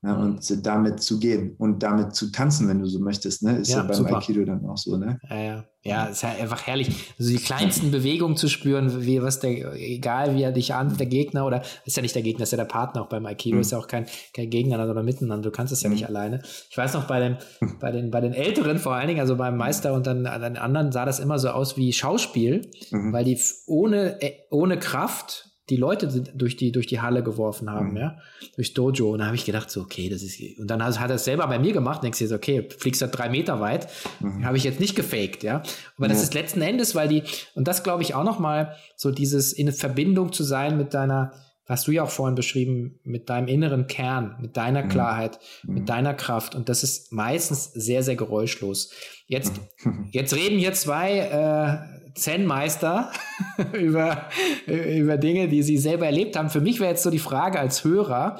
Ja, und damit zu gehen und damit zu tanzen, wenn du so möchtest, ne? Ist ja, ja beim super. Aikido dann auch so, ne? Ja, ja. ja, ist ja einfach herrlich. Also die kleinsten Bewegungen zu spüren, wie was der, egal wie er dich an, der Gegner oder ist ja nicht der Gegner, ist ja der Partner auch beim Aikido, mhm. ist ja auch kein, kein Gegeneinander oder miteinander. Du kannst es ja mhm. nicht alleine. Ich weiß noch bei den, bei den, bei den Älteren vor allen Dingen, also beim Meister und dann an den anderen sah das immer so aus wie Schauspiel, mhm. weil die ohne, äh, ohne Kraft die Leute durch die, durch die Halle geworfen haben, mhm. ja, durchs Dojo. Und da habe ich gedacht, so, okay, das ist, und dann hat er es selber bei mir gemacht, denkst du so, okay, fliegst da drei Meter weit, mhm. habe ich jetzt nicht gefaked, ja. Aber ja. das ist letzten Endes, weil die, und das glaube ich auch nochmal, so dieses in Verbindung zu sein mit deiner, hast du ja auch vorhin beschrieben, mit deinem inneren Kern, mit deiner mhm. Klarheit, mhm. mit deiner Kraft. Und das ist meistens sehr, sehr geräuschlos. Jetzt, mhm. jetzt reden hier zwei äh, Zen-Meister über, über Dinge, die sie selber erlebt haben. Für mich wäre jetzt so die Frage als Hörer,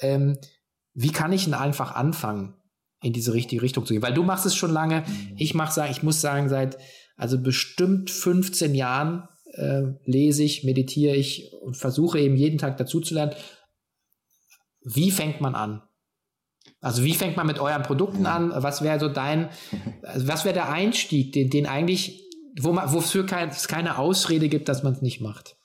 ähm, wie kann ich denn einfach anfangen, in diese richtige Richtung zu gehen? Weil du machst es schon lange. Mhm. Ich mache, ich muss sagen, seit also bestimmt 15 Jahren äh, lese ich, meditiere ich und versuche eben jeden Tag dazuzulernen. Wie fängt man an? Also wie fängt man mit euren Produkten an? Was wäre so dein, also was wäre der Einstieg, den, den eigentlich, wo man, wofür kein, es keine Ausrede gibt, dass man es nicht macht?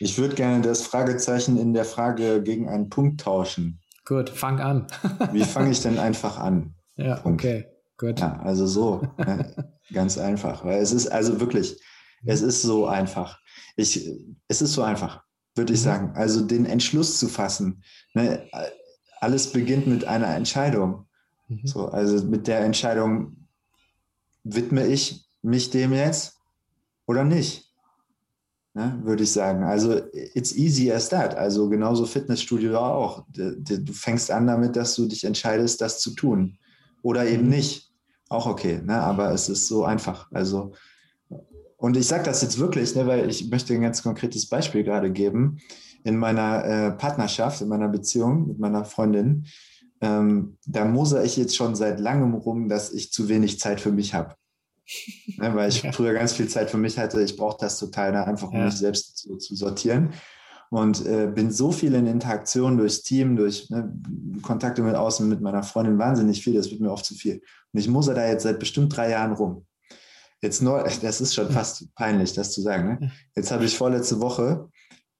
Ich würde gerne das Fragezeichen in der Frage gegen einen Punkt tauschen. Gut, fang an. wie fange ich denn einfach an? Ja, Punkt. okay, gut. Ja, also so, ne? ganz einfach. Weil es ist also wirklich, es ist so einfach. Ich, es ist so einfach, würde ich mhm. sagen. Also den Entschluss zu fassen. Ne? Alles beginnt mit einer Entscheidung. Mhm. So, also mit der Entscheidung, widme ich mich dem jetzt oder nicht? Ne, würde ich sagen. Also it's easy as that. Also genauso Fitnessstudio auch. Du fängst an damit, dass du dich entscheidest, das zu tun. Oder eben mhm. nicht. Auch okay. Ne? Aber es ist so einfach. Also und ich sage das jetzt wirklich, ne, weil ich möchte ein ganz konkretes Beispiel gerade geben. In meiner äh, Partnerschaft, in meiner Beziehung mit meiner Freundin, ähm, da moser ich jetzt schon seit langem rum, dass ich zu wenig Zeit für mich habe. Ne, weil ich ja. früher ganz viel Zeit für mich hatte. Ich brauche das total, ne, einfach um ja. mich selbst zu, zu sortieren. Und äh, bin so viel in Interaktion durchs Team, durch ne, Kontakte mit außen, mit meiner Freundin, wahnsinnig viel. Das wird mir oft zu viel. Und ich moser da jetzt seit bestimmt drei Jahren rum. Jetzt nur, das ist schon fast peinlich, das zu sagen. Ne? Jetzt habe ich vorletzte Woche,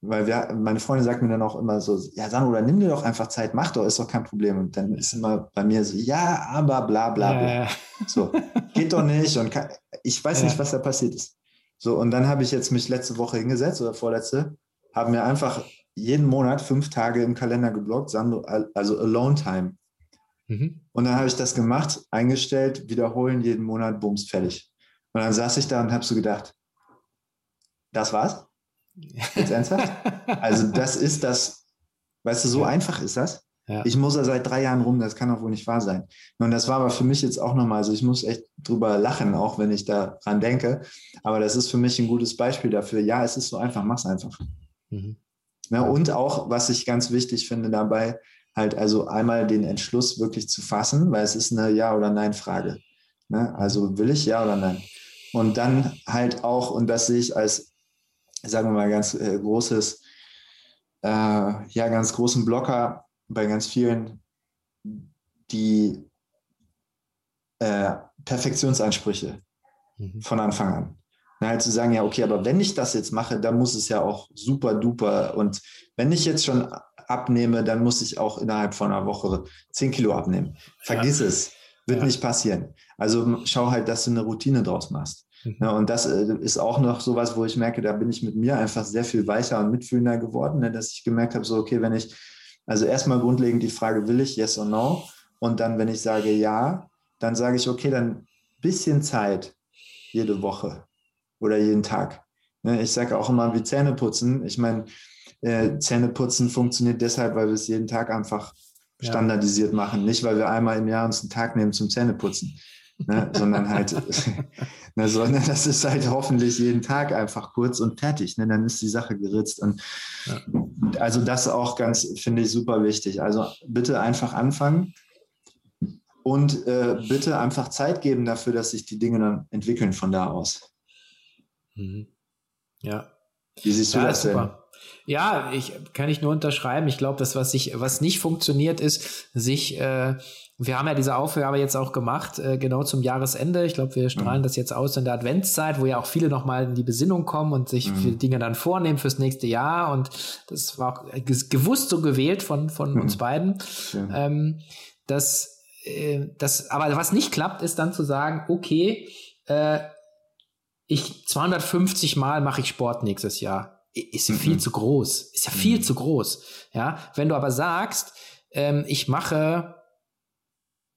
weil wir, meine Freundin sagt mir dann auch immer so, ja, Sandro, dann nimm dir doch einfach Zeit, mach doch, ist doch kein Problem. Und dann ist immer bei mir so, ja, aber bla bla bla. Ja, ja. So, geht doch nicht. Und kann, ich weiß ja. nicht, was da passiert ist. So, und dann habe ich jetzt mich letzte Woche hingesetzt oder vorletzte, haben mir einfach jeden Monat fünf Tage im Kalender geblockt, Sandro, also Alone Time. Mhm. Und dann habe ich das gemacht, eingestellt, wiederholen jeden Monat, bums, fertig. Und dann saß ich da und habe so gedacht, das war's? Jetzt ernsthaft? also das ist das, weißt du, so einfach ist das. Ja. Ich muss da seit drei Jahren rum, das kann doch wohl nicht wahr sein. Und das war aber für mich jetzt auch nochmal, also ich muss echt drüber lachen, auch wenn ich daran denke. Aber das ist für mich ein gutes Beispiel dafür. Ja, es ist so einfach, mach's einfach. Mhm. Ja, und auch, was ich ganz wichtig finde dabei, halt also einmal den Entschluss wirklich zu fassen, weil es ist eine Ja- oder Nein-Frage. Ne? Also will ich ja oder nein? Und dann halt auch, und das sehe ich als, sagen wir mal, ganz äh, großes, äh, ja, ganz großen Blocker bei ganz vielen, die äh, Perfektionsansprüche mhm. von Anfang an. Na, halt zu sagen, ja, okay, aber wenn ich das jetzt mache, dann muss es ja auch super duper. Und wenn ich jetzt schon abnehme, dann muss ich auch innerhalb von einer Woche 10 Kilo abnehmen. Vergiss ja. es. Wird ja. nicht passieren. Also schau halt, dass du eine Routine draus machst. Mhm. Ja, und das äh, ist auch noch sowas, wo ich merke, da bin ich mit mir einfach sehr viel weicher und mitfühlender geworden, ne, dass ich gemerkt habe, so, okay, wenn ich, also erstmal grundlegend die Frage, will ich, yes or no? Und dann, wenn ich sage ja, dann sage ich, okay, dann ein bisschen Zeit jede Woche oder jeden Tag. Ne, ich sage auch immer wie Zähne putzen. Ich meine, äh, Zähneputzen funktioniert deshalb, weil wir es jeden Tag einfach standardisiert ja. machen. Nicht, weil wir einmal im Jahr uns einen Tag nehmen zum Zähneputzen, ne? sondern halt, ne, sondern das ist halt hoffentlich jeden Tag einfach kurz und fertig. Ne? Dann ist die Sache geritzt. Und ja. also das auch ganz, finde ich, super wichtig. Also bitte einfach anfangen. Und äh, bitte einfach Zeit geben dafür, dass sich die Dinge dann entwickeln von da aus. Mhm. Ja. Wie siehst du ja, das denn? Ja, ich kann ich nur unterschreiben. Ich glaube, das, was sich, was nicht funktioniert, ist, sich, äh, wir haben ja diese Aufgabe jetzt auch gemacht, äh, genau zum Jahresende. Ich glaube, wir strahlen mhm. das jetzt aus in der Adventszeit, wo ja auch viele nochmal in die Besinnung kommen und sich mhm. viele Dinge dann vornehmen fürs nächste Jahr. Und das war auch gewusst so gewählt von, von mhm. uns beiden. Ja. Ähm, dass, äh, das, aber was nicht klappt, ist dann zu sagen, okay, äh, ich 250 Mal mache ich Sport nächstes Jahr ist ja viel mhm. zu groß. Ist ja viel mhm. zu groß. Ja, wenn du aber sagst, ähm, ich mache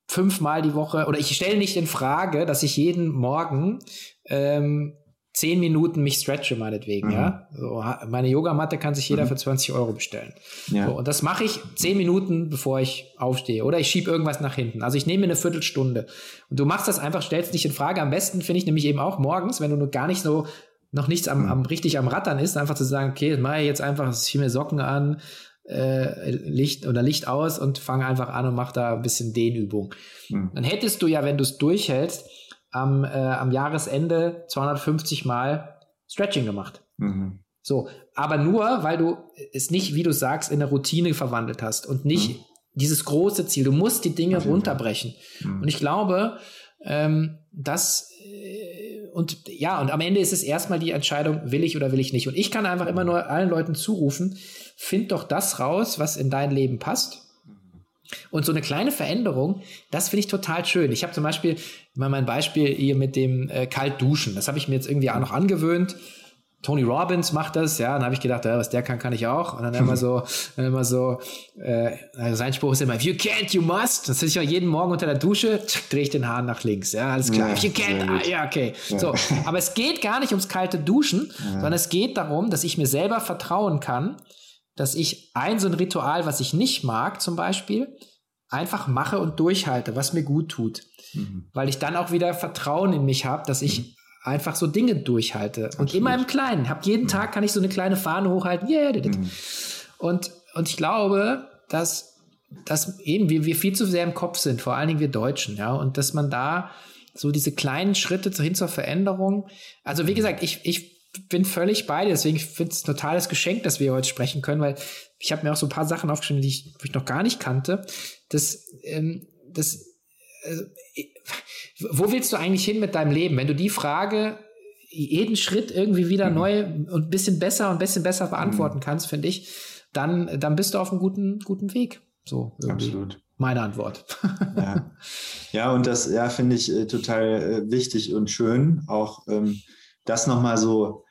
fünfmal die Woche oder ich stelle nicht in Frage, dass ich jeden Morgen ähm, zehn Minuten mich stretche, meinetwegen, mhm. ja. So, meine Yogamatte kann sich jeder mhm. für 20 Euro bestellen. Ja. So, und das mache ich zehn Minuten, bevor ich aufstehe. Oder ich schiebe irgendwas nach hinten. Also ich nehme mir eine Viertelstunde. Und du machst das einfach, stellst dich in Frage. Am besten finde ich nämlich eben auch morgens, wenn du nur gar nicht so noch nichts am, am richtig am Rattern ist, einfach zu sagen, okay, mache ich jetzt einfach, ich ziehe mir Socken an, äh, Licht oder Licht aus und fange einfach an und mache da ein bisschen Dehnübung. Mhm. Dann hättest du ja, wenn du es durchhältst, am, äh, am Jahresende 250 Mal Stretching gemacht. Mhm. So, aber nur, weil du es nicht, wie du sagst, in eine Routine verwandelt hast und nicht mhm. dieses große Ziel. Du musst die Dinge runterbrechen. Mhm. Und ich glaube, ähm, dass und ja, und am Ende ist es erstmal die Entscheidung, will ich oder will ich nicht. Und ich kann einfach immer nur allen Leuten zurufen, find doch das raus, was in dein Leben passt. Und so eine kleine Veränderung, das finde ich total schön. Ich habe zum Beispiel mal mein Beispiel hier mit dem äh, Kaltduschen. Das habe ich mir jetzt irgendwie auch noch angewöhnt. Tony Robbins macht das, ja, dann habe ich gedacht, ja, was der kann, kann ich auch. Und dann immer so, dann immer so, äh, also sein Spruch ist immer, if you can't, you must. Das ist ja jeden Morgen unter der Dusche, drehe ich den Hahn nach links, ja, alles klar. Ja, if you can't, ah, ja, okay. Ja. So, aber es geht gar nicht ums kalte Duschen, ja. sondern es geht darum, dass ich mir selber vertrauen kann, dass ich ein so ein Ritual, was ich nicht mag, zum Beispiel, einfach mache und durchhalte, was mir gut tut. Mhm. Weil ich dann auch wieder Vertrauen in mich habe, dass ich mhm einfach so Dinge durchhalte. Absolut. Und immer im Kleinen. Hab jeden mhm. Tag kann ich so eine kleine Fahne hochhalten. Yeah, mhm. und, und ich glaube, dass, dass eben wir, wir viel zu sehr im Kopf sind, vor allen Dingen wir Deutschen, ja, und dass man da so diese kleinen Schritte hin zur Veränderung. Also wie mhm. gesagt, ich, ich bin völlig bei dir, deswegen finde ich es ein totales Geschenk, dass wir heute sprechen können, weil ich habe mir auch so ein paar Sachen aufgeschrieben, die ich, die ich noch gar nicht kannte. Das, ähm, das also, wo willst du eigentlich hin mit deinem Leben? Wenn du die Frage jeden Schritt irgendwie wieder mhm. neu und ein bisschen besser und ein bisschen besser beantworten mhm. kannst, finde ich, dann, dann bist du auf einem guten, guten Weg. So, irgendwie. Absolut. Meine Antwort. ja. ja, und das, ja, finde ich äh, total äh, wichtig und schön, auch ähm, das nochmal so,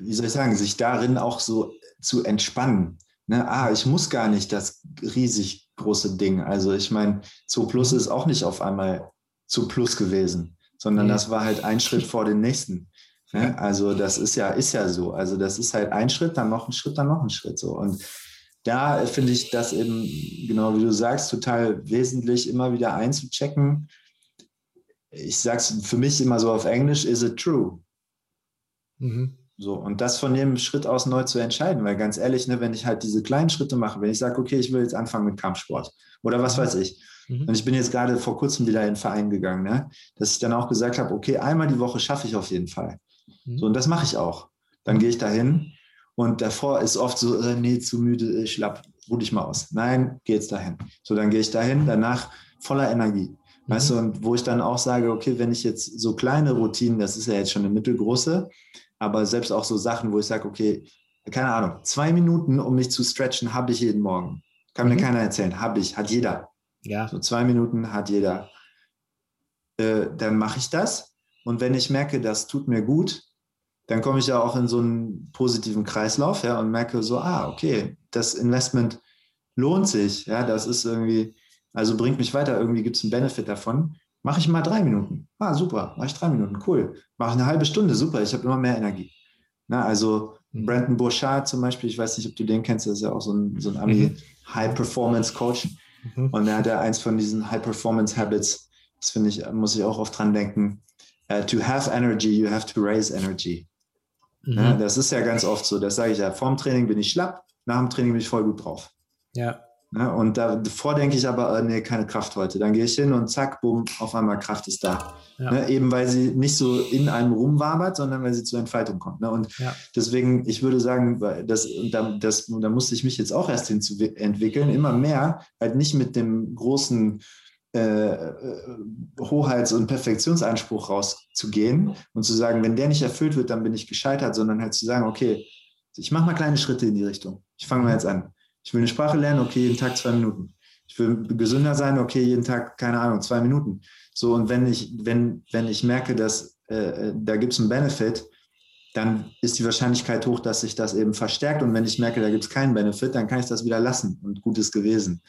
wie soll ich sagen, sich darin auch so zu entspannen. Ne? Ah, ich muss gar nicht das riesig große Ding. Also ich meine, 2 Plus ist auch nicht auf einmal zu Plus gewesen, sondern ja. das war halt ein Schritt vor dem nächsten. Ne? Also das ist ja, ist ja so. Also das ist halt ein Schritt, dann noch ein Schritt, dann noch ein Schritt so. Und da finde ich das eben, genau wie du sagst, total wesentlich, immer wieder einzuchecken. Ich sage es für mich immer so auf Englisch, is it true? Mhm. So, und das von dem Schritt aus neu zu entscheiden, weil ganz ehrlich, ne, wenn ich halt diese kleinen Schritte mache, wenn ich sage, okay, ich will jetzt anfangen mit Kampfsport oder was mhm. weiß ich, Mhm. Und ich bin jetzt gerade vor kurzem wieder in den Verein gegangen, ne? dass ich dann auch gesagt habe, okay, einmal die Woche schaffe ich auf jeden Fall. Mhm. So, und das mache ich auch. Dann gehe ich dahin und davor ist oft so, äh, nee, zu müde, äh, schlapp, ruh dich mal aus. Nein, geh jetzt dahin. So, dann gehe ich dahin, danach voller Energie. Mhm. Weißt du, und wo ich dann auch sage, okay, wenn ich jetzt so kleine Routinen, das ist ja jetzt schon eine mittelgroße, aber selbst auch so Sachen, wo ich sage, okay, keine Ahnung, zwei Minuten, um mich zu stretchen, habe ich jeden Morgen. Kann mir mhm. keiner erzählen, habe ich, hat jeder. Ja. So zwei Minuten hat jeder. Äh, dann mache ich das. Und wenn ich merke, das tut mir gut, dann komme ich ja auch in so einen positiven Kreislauf ja, und merke so, ah, okay, das Investment lohnt sich. Ja, das ist irgendwie, also bringt mich weiter, irgendwie gibt es einen Benefit davon. Mache ich mal drei Minuten. Ah, super, mache ich drei Minuten, cool. Mache ich eine halbe Stunde, super, ich habe immer mehr Energie. Na, also mhm. Brandon Bouchard zum Beispiel, ich weiß nicht, ob du den kennst, das ist ja auch so ein, so ein Ami mhm. High-Performance-Coach. Mhm. Und er hat ja eins von diesen High-Performance-Habits, das finde ich, muss ich auch oft dran denken. Uh, to have energy, you have to raise energy. Mhm. Ja, das ist ja ganz oft so. Das sage ich ja. Vorm Training bin ich schlapp, nach dem Training bin ich voll gut drauf. Ja. Ja und davor denke ich aber, äh, nee, keine Kraft heute. Dann gehe ich hin und zack, bumm, auf einmal Kraft ist da. Ja. Ne, eben weil sie nicht so in einem rumwabert, sondern weil sie zur Entfaltung kommt. Ne? Und ja. deswegen, ich würde sagen, das, da, das, da musste ich mich jetzt auch erst hin zu entwickeln, immer mehr, halt nicht mit dem großen äh, äh, Hoheits- und Perfektionsanspruch rauszugehen und zu sagen, wenn der nicht erfüllt wird, dann bin ich gescheitert, sondern halt zu sagen, okay, ich mache mal kleine Schritte in die Richtung. Ich fange mal jetzt an. Ich will eine Sprache lernen, okay, jeden Tag zwei Minuten. Ich will gesünder sein, okay, jeden Tag, keine Ahnung, zwei Minuten. So, und wenn ich, wenn, wenn ich merke, dass äh, äh da gibt es einen Benefit, dann ist die Wahrscheinlichkeit hoch, dass sich das eben verstärkt. Und wenn ich merke, da gibt es keinen Benefit, dann kann ich das wieder lassen und gut ist gewesen.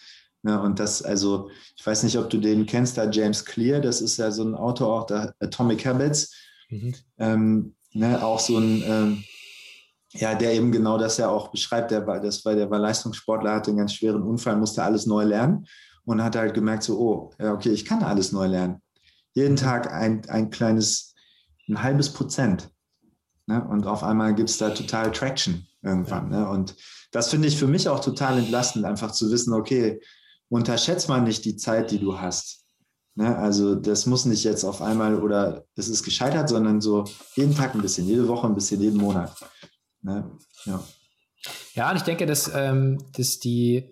Ja, und das, also, ich weiß nicht, ob du den kennst, da James Clear, das ist ja so ein Autor auch der Atomic Habits. Mhm. Ähm, ne, auch so ein, ähm, ja, der eben genau das ja auch beschreibt. Der war, das war, der war Leistungssportler, hatte einen ganz schweren Unfall, musste alles neu lernen und hat halt gemerkt, so, oh, ja, okay, ich kann alles neu lernen. Jeden mhm. Tag ein, ein kleines, ein halbes Prozent. Ne? Und auf einmal gibt es da total Traction irgendwann. Ja. Ne? Und das finde ich für mich auch total entlastend, einfach zu wissen, okay, unterschätzt man nicht die Zeit, die du hast. Ne? Also das muss nicht jetzt auf einmal oder es ist gescheitert, sondern so jeden Tag ein bisschen, jede Woche ein bisschen, jeden Monat. Ne? Ja. ja, und ich denke, dass, ähm, dass die,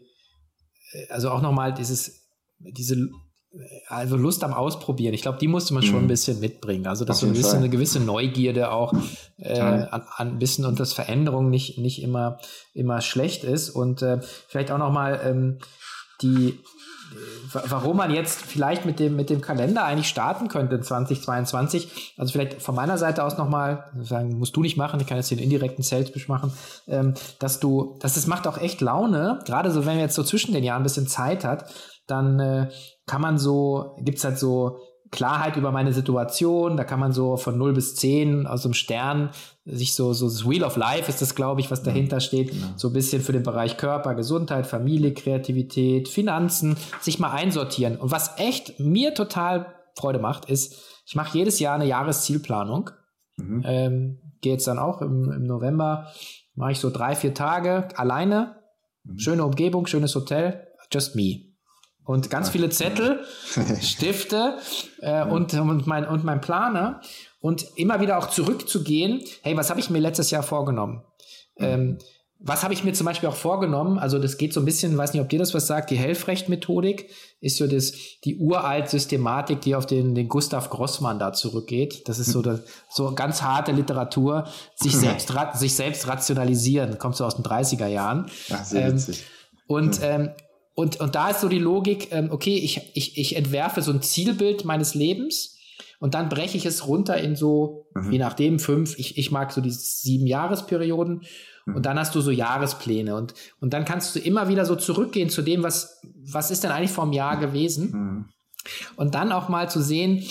äh, also auch nochmal dieses, diese also Lust am Ausprobieren. Ich glaube, die musste man schon ein mhm. bisschen mitbringen. Also, dass so ein bisschen eine gewisse Neugierde auch äh, an, an bisschen und das Veränderung nicht, nicht immer, immer schlecht ist. Und äh, vielleicht auch nochmal ähm, die, warum man jetzt vielleicht mit dem, mit dem Kalender eigentlich starten könnte in 2022. Also vielleicht von meiner Seite aus nochmal, sagen, musst du nicht machen, ich kann jetzt den indirekten Sales machen, ähm, dass du, dass es macht auch echt Laune, gerade so, wenn man jetzt so zwischen den Jahren ein bisschen Zeit hat, dann äh, kann man so, gibt's halt so Klarheit über meine Situation. Da kann man so von 0 bis 10 aus dem Stern sich so, so das Wheel of Life ist das, glaube ich, was dahinter steht. Genau. So ein bisschen für den Bereich Körper, Gesundheit, Familie, Kreativität, Finanzen, sich mal einsortieren. Und was echt mir total Freude macht, ist, ich mache jedes Jahr eine Jahreszielplanung. Mhm. Ähm, Gehe jetzt dann auch im, im November, mache ich so drei, vier Tage alleine. Mhm. Schöne Umgebung, schönes Hotel, just me und ganz viele Zettel, Stifte äh, und, und, mein, und mein Planer und immer wieder auch zurückzugehen, hey, was habe ich mir letztes Jahr vorgenommen? Mhm. Ähm, was habe ich mir zum Beispiel auch vorgenommen? Also das geht so ein bisschen, weiß nicht, ob dir das was sagt, die Helfrecht-Methodik ist so das, die uralt Systematik, die auf den, den Gustav Grossmann da zurückgeht. Das ist so, das, so ganz harte Literatur, sich selbst, sich selbst rationalisieren, kommt so aus den 30er Jahren. Ach, sehr ähm, und ähm, und, und da ist so die Logik, ähm, okay, ich, ich, ich entwerfe so ein Zielbild meines Lebens und dann breche ich es runter in so, mhm. je nachdem, fünf, ich, ich mag so die sieben Jahresperioden mhm. und dann hast du so Jahrespläne und, und dann kannst du immer wieder so zurückgehen zu dem, was, was ist denn eigentlich vor einem Jahr gewesen mhm. und dann auch mal zu sehen,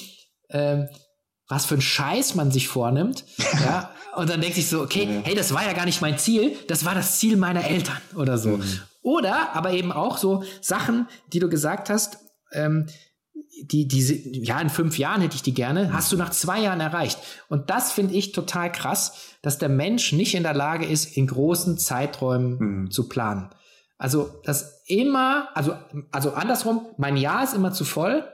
äh, was für ein Scheiß man sich vornimmt, ja, und dann denkt sich so, okay, ja. hey, das war ja gar nicht mein Ziel, das war das Ziel meiner Eltern oder so. Mhm. Oder aber eben auch so Sachen, die du gesagt hast, ähm, die, diese, ja, in fünf Jahren hätte ich die gerne, hast du nach zwei Jahren erreicht. Und das finde ich total krass, dass der Mensch nicht in der Lage ist, in großen Zeiträumen mhm. zu planen. Also, das immer, also, also andersrum, mein Jahr ist immer zu voll.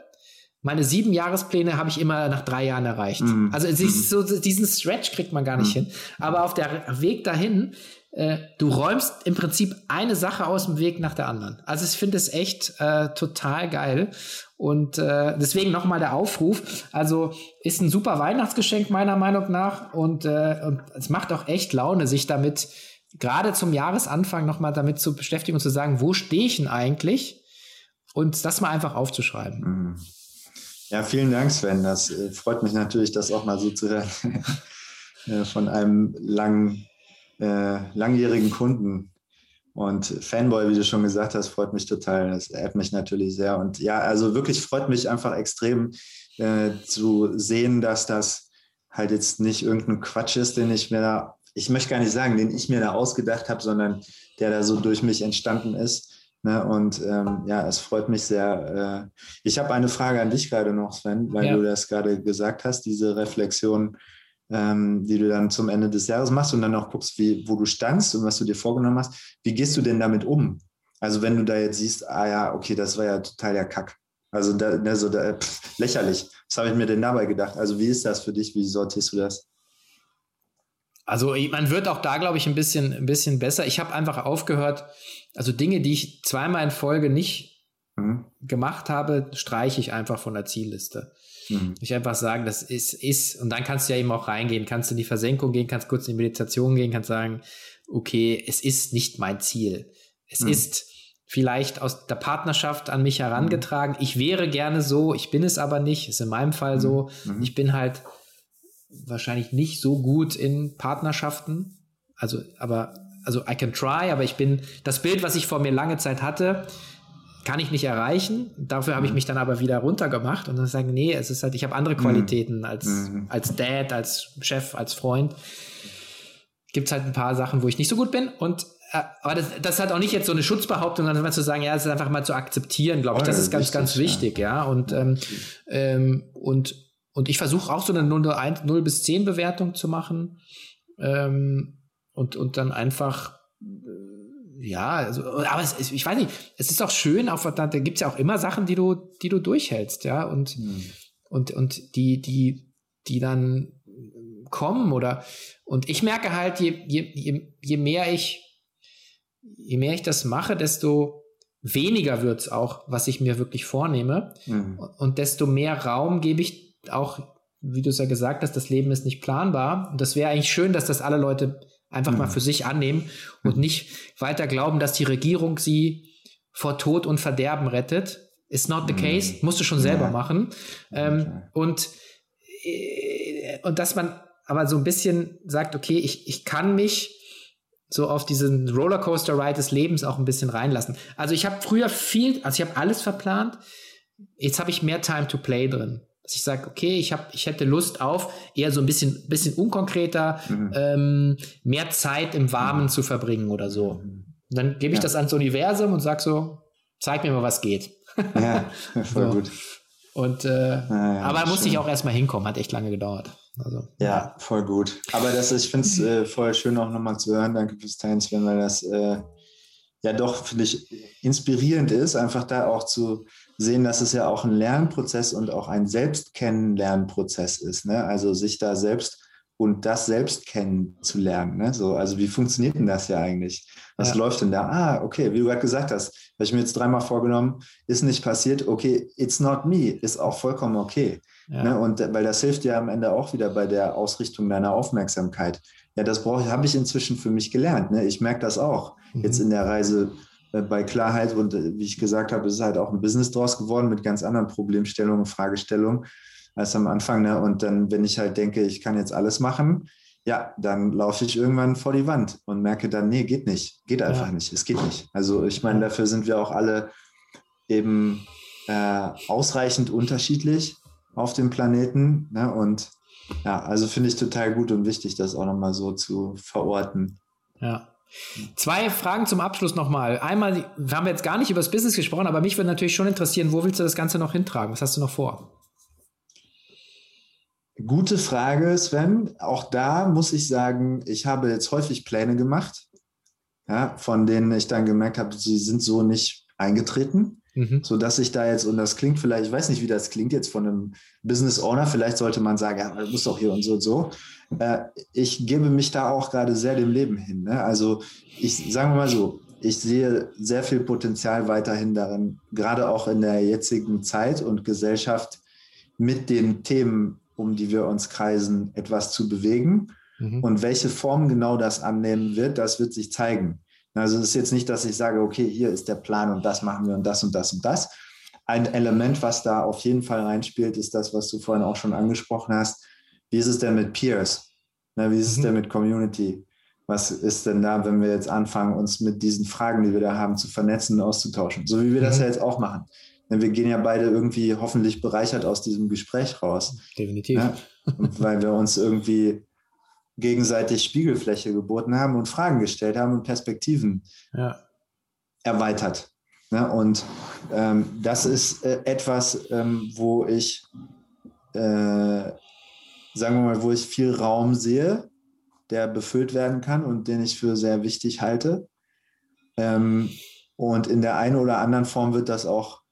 Meine sieben Jahrespläne habe ich immer nach drei Jahren erreicht. Mhm. Also, mhm. so, diesen Stretch kriegt man gar nicht mhm. hin. Aber auf der Weg dahin äh, du räumst im Prinzip eine Sache aus dem Weg nach der anderen. Also ich finde es echt äh, total geil. Und äh, deswegen nochmal der Aufruf. Also ist ein super Weihnachtsgeschenk meiner Meinung nach. Und, äh, und es macht auch echt Laune, sich damit gerade zum Jahresanfang nochmal damit zu beschäftigen und zu sagen, wo stehe ich denn eigentlich? Und das mal einfach aufzuschreiben. Mhm. Ja, vielen Dank, Sven. Das äh, freut mich natürlich, das auch mal so zu hören. Äh, von einem langen äh, langjährigen Kunden. Und Fanboy, wie du schon gesagt hast, freut mich total. Das ehrt mich natürlich sehr. Und ja, also wirklich freut mich einfach extrem äh, zu sehen, dass das halt jetzt nicht irgendein Quatsch ist, den ich mir da ich möchte gar nicht sagen, den ich mir da ausgedacht habe, sondern der da so durch mich entstanden ist. Ne? Und ähm, ja, es freut mich sehr. Äh, ich habe eine Frage an dich gerade noch, Sven, weil ja. du das gerade gesagt hast, diese Reflexion, ähm, die du dann zum Ende des Jahres machst und dann auch guckst, wie, wo du standst und was du dir vorgenommen hast. Wie gehst du denn damit um? Also wenn du da jetzt siehst, ah ja, okay, das war ja total der Kack. Also da, ne, so da, pff, lächerlich. Was habe ich mir denn dabei gedacht? Also wie ist das für dich? Wie sortierst du das? Also man wird auch da, glaube ich, ein bisschen, ein bisschen besser. Ich habe einfach aufgehört, also Dinge, die ich zweimal in Folge nicht mhm. gemacht habe, streiche ich einfach von der Zielliste. Mhm. Ich einfach sagen, das ist, ist, und dann kannst du ja eben auch reingehen, kannst in die Versenkung gehen, kannst kurz in die Meditation gehen, kannst sagen, okay, es ist nicht mein Ziel. Es mhm. ist vielleicht aus der Partnerschaft an mich herangetragen. Ich wäre gerne so, ich bin es aber nicht, ist in meinem Fall so. Mhm. Ich bin halt wahrscheinlich nicht so gut in Partnerschaften. Also, aber, also I can try, aber ich bin, das Bild, was ich vor mir lange Zeit hatte, kann ich nicht erreichen. Dafür habe ich mhm. mich dann aber wieder runtergemacht und dann sagen, nee, es ist halt, ich habe andere mhm. Qualitäten als, mhm. als Dad, als Chef, als Freund. Gibt es halt ein paar Sachen, wo ich nicht so gut bin und äh, aber das, das hat auch nicht jetzt so eine Schutzbehauptung, sondern zu sagen, ja, es ist einfach mal zu akzeptieren, glaube ich. Das ist ganz, ganz wichtig, ja. Und, ähm, ähm, und und ich versuche auch so eine 0, 1, 0 bis 10 Bewertung zu machen. Ähm, und, und dann einfach, ja, also, aber es, ist, ich weiß nicht, es ist auch schön, auch, da gibt es ja auch immer Sachen, die du, die du durchhältst, ja, und, mhm. und, und die, die, die dann kommen oder, und ich merke halt, je, je, je, je mehr ich, je mehr ich das mache, desto weniger wird es auch, was ich mir wirklich vornehme. Mhm. Und desto mehr Raum gebe ich auch, wie du es ja gesagt hast, das Leben ist nicht planbar. Und das wäre eigentlich schön, dass das alle Leute einfach mhm. mal für sich annehmen und nicht weiter glauben, dass die Regierung sie vor Tod und Verderben rettet. Is not the case, musst du schon selber ja. machen. Ähm, und, äh, und dass man aber so ein bisschen sagt, okay, ich, ich kann mich so auf diesen Rollercoaster-Ride des Lebens auch ein bisschen reinlassen. Also ich habe früher viel, also ich habe alles verplant. Jetzt habe ich mehr Time to Play drin. Dass ich sage, okay, ich, hab, ich hätte Lust auf eher so ein bisschen, bisschen unkonkreter, mhm. ähm, mehr Zeit im Warmen mhm. zu verbringen oder so. Mhm. Und dann gebe ich ja. das ans Universum und sage so, zeig mir mal, was geht. Ja, voll so. gut. Und äh, ja, aber muss ich auch erstmal hinkommen, hat echt lange gedauert. Also, ja, voll gut. Aber das, ich finde es äh, voll schön auch nochmal zu hören. Danke fürs Teilen, Sven, weil das äh, ja doch, finde ich, inspirierend ist, einfach da auch zu sehen, dass es ja auch ein Lernprozess und auch ein Selbstkennenlernprozess ist. Ne? Also sich da selbst und das selbst kennenzulernen. Ne? So, also wie funktioniert denn das ja eigentlich? Was ja. läuft denn da? Ah, okay, wie du gerade gesagt hast, habe ich mir jetzt dreimal vorgenommen, ist nicht passiert, okay, it's not me, ist auch vollkommen okay. Ja. Ne? Und weil das hilft dir am Ende auch wieder bei der Ausrichtung deiner Aufmerksamkeit. Ja, das brauche ich, habe ich inzwischen für mich gelernt. Ne? Ich merke das auch mhm. jetzt in der Reise bei Klarheit und äh, wie ich gesagt habe, ist halt auch ein Business draus geworden mit ganz anderen Problemstellungen, Fragestellungen als am Anfang. Ne? Und dann, wenn ich halt denke, ich kann jetzt alles machen, ja, dann laufe ich irgendwann vor die Wand und merke dann, nee, geht nicht, geht einfach ja. nicht, es geht nicht. Also ich meine, dafür sind wir auch alle eben äh, ausreichend unterschiedlich auf dem Planeten. Ne? Und ja, also finde ich total gut und wichtig, das auch nochmal so zu verorten. Ja. Zwei Fragen zum Abschluss nochmal. Einmal, wir haben jetzt gar nicht über das Business gesprochen, aber mich würde natürlich schon interessieren, wo willst du das Ganze noch hintragen? Was hast du noch vor? Gute Frage, Sven. Auch da muss ich sagen, ich habe jetzt häufig Pläne gemacht, ja, von denen ich dann gemerkt habe, sie sind so nicht eingetreten. Mhm. So dass ich da jetzt, und das klingt vielleicht, ich weiß nicht, wie das klingt jetzt von einem Business Owner, vielleicht sollte man sagen, ja, du musst doch hier und so und so. Äh, ich gebe mich da auch gerade sehr dem Leben hin. Ne? Also ich sagen wir mal so, ich sehe sehr viel Potenzial weiterhin darin, gerade auch in der jetzigen Zeit und Gesellschaft mit den Themen, um die wir uns kreisen, etwas zu bewegen. Mhm. Und welche Form genau das annehmen wird, das wird sich zeigen. Also es ist jetzt nicht, dass ich sage, okay, hier ist der Plan und das machen wir und das und das und das. Ein Element, was da auf jeden Fall reinspielt, ist das, was du vorhin auch schon angesprochen hast. Wie ist es denn mit Peers? Na, wie ist es mhm. denn mit Community? Was ist denn da, wenn wir jetzt anfangen, uns mit diesen Fragen, die wir da haben, zu vernetzen und auszutauschen? So wie wir mhm. das ja jetzt auch machen. Denn wir gehen ja beide irgendwie hoffentlich bereichert aus diesem Gespräch raus. Definitiv. Ja? weil wir uns irgendwie gegenseitig Spiegelfläche geboten haben und Fragen gestellt haben und Perspektiven ja. erweitert. Ne? Und ähm, das ist äh, etwas, ähm, wo ich, äh, sagen wir mal, wo ich viel Raum sehe, der befüllt werden kann und den ich für sehr wichtig halte. Ähm, und in der einen oder anderen Form wird das auch,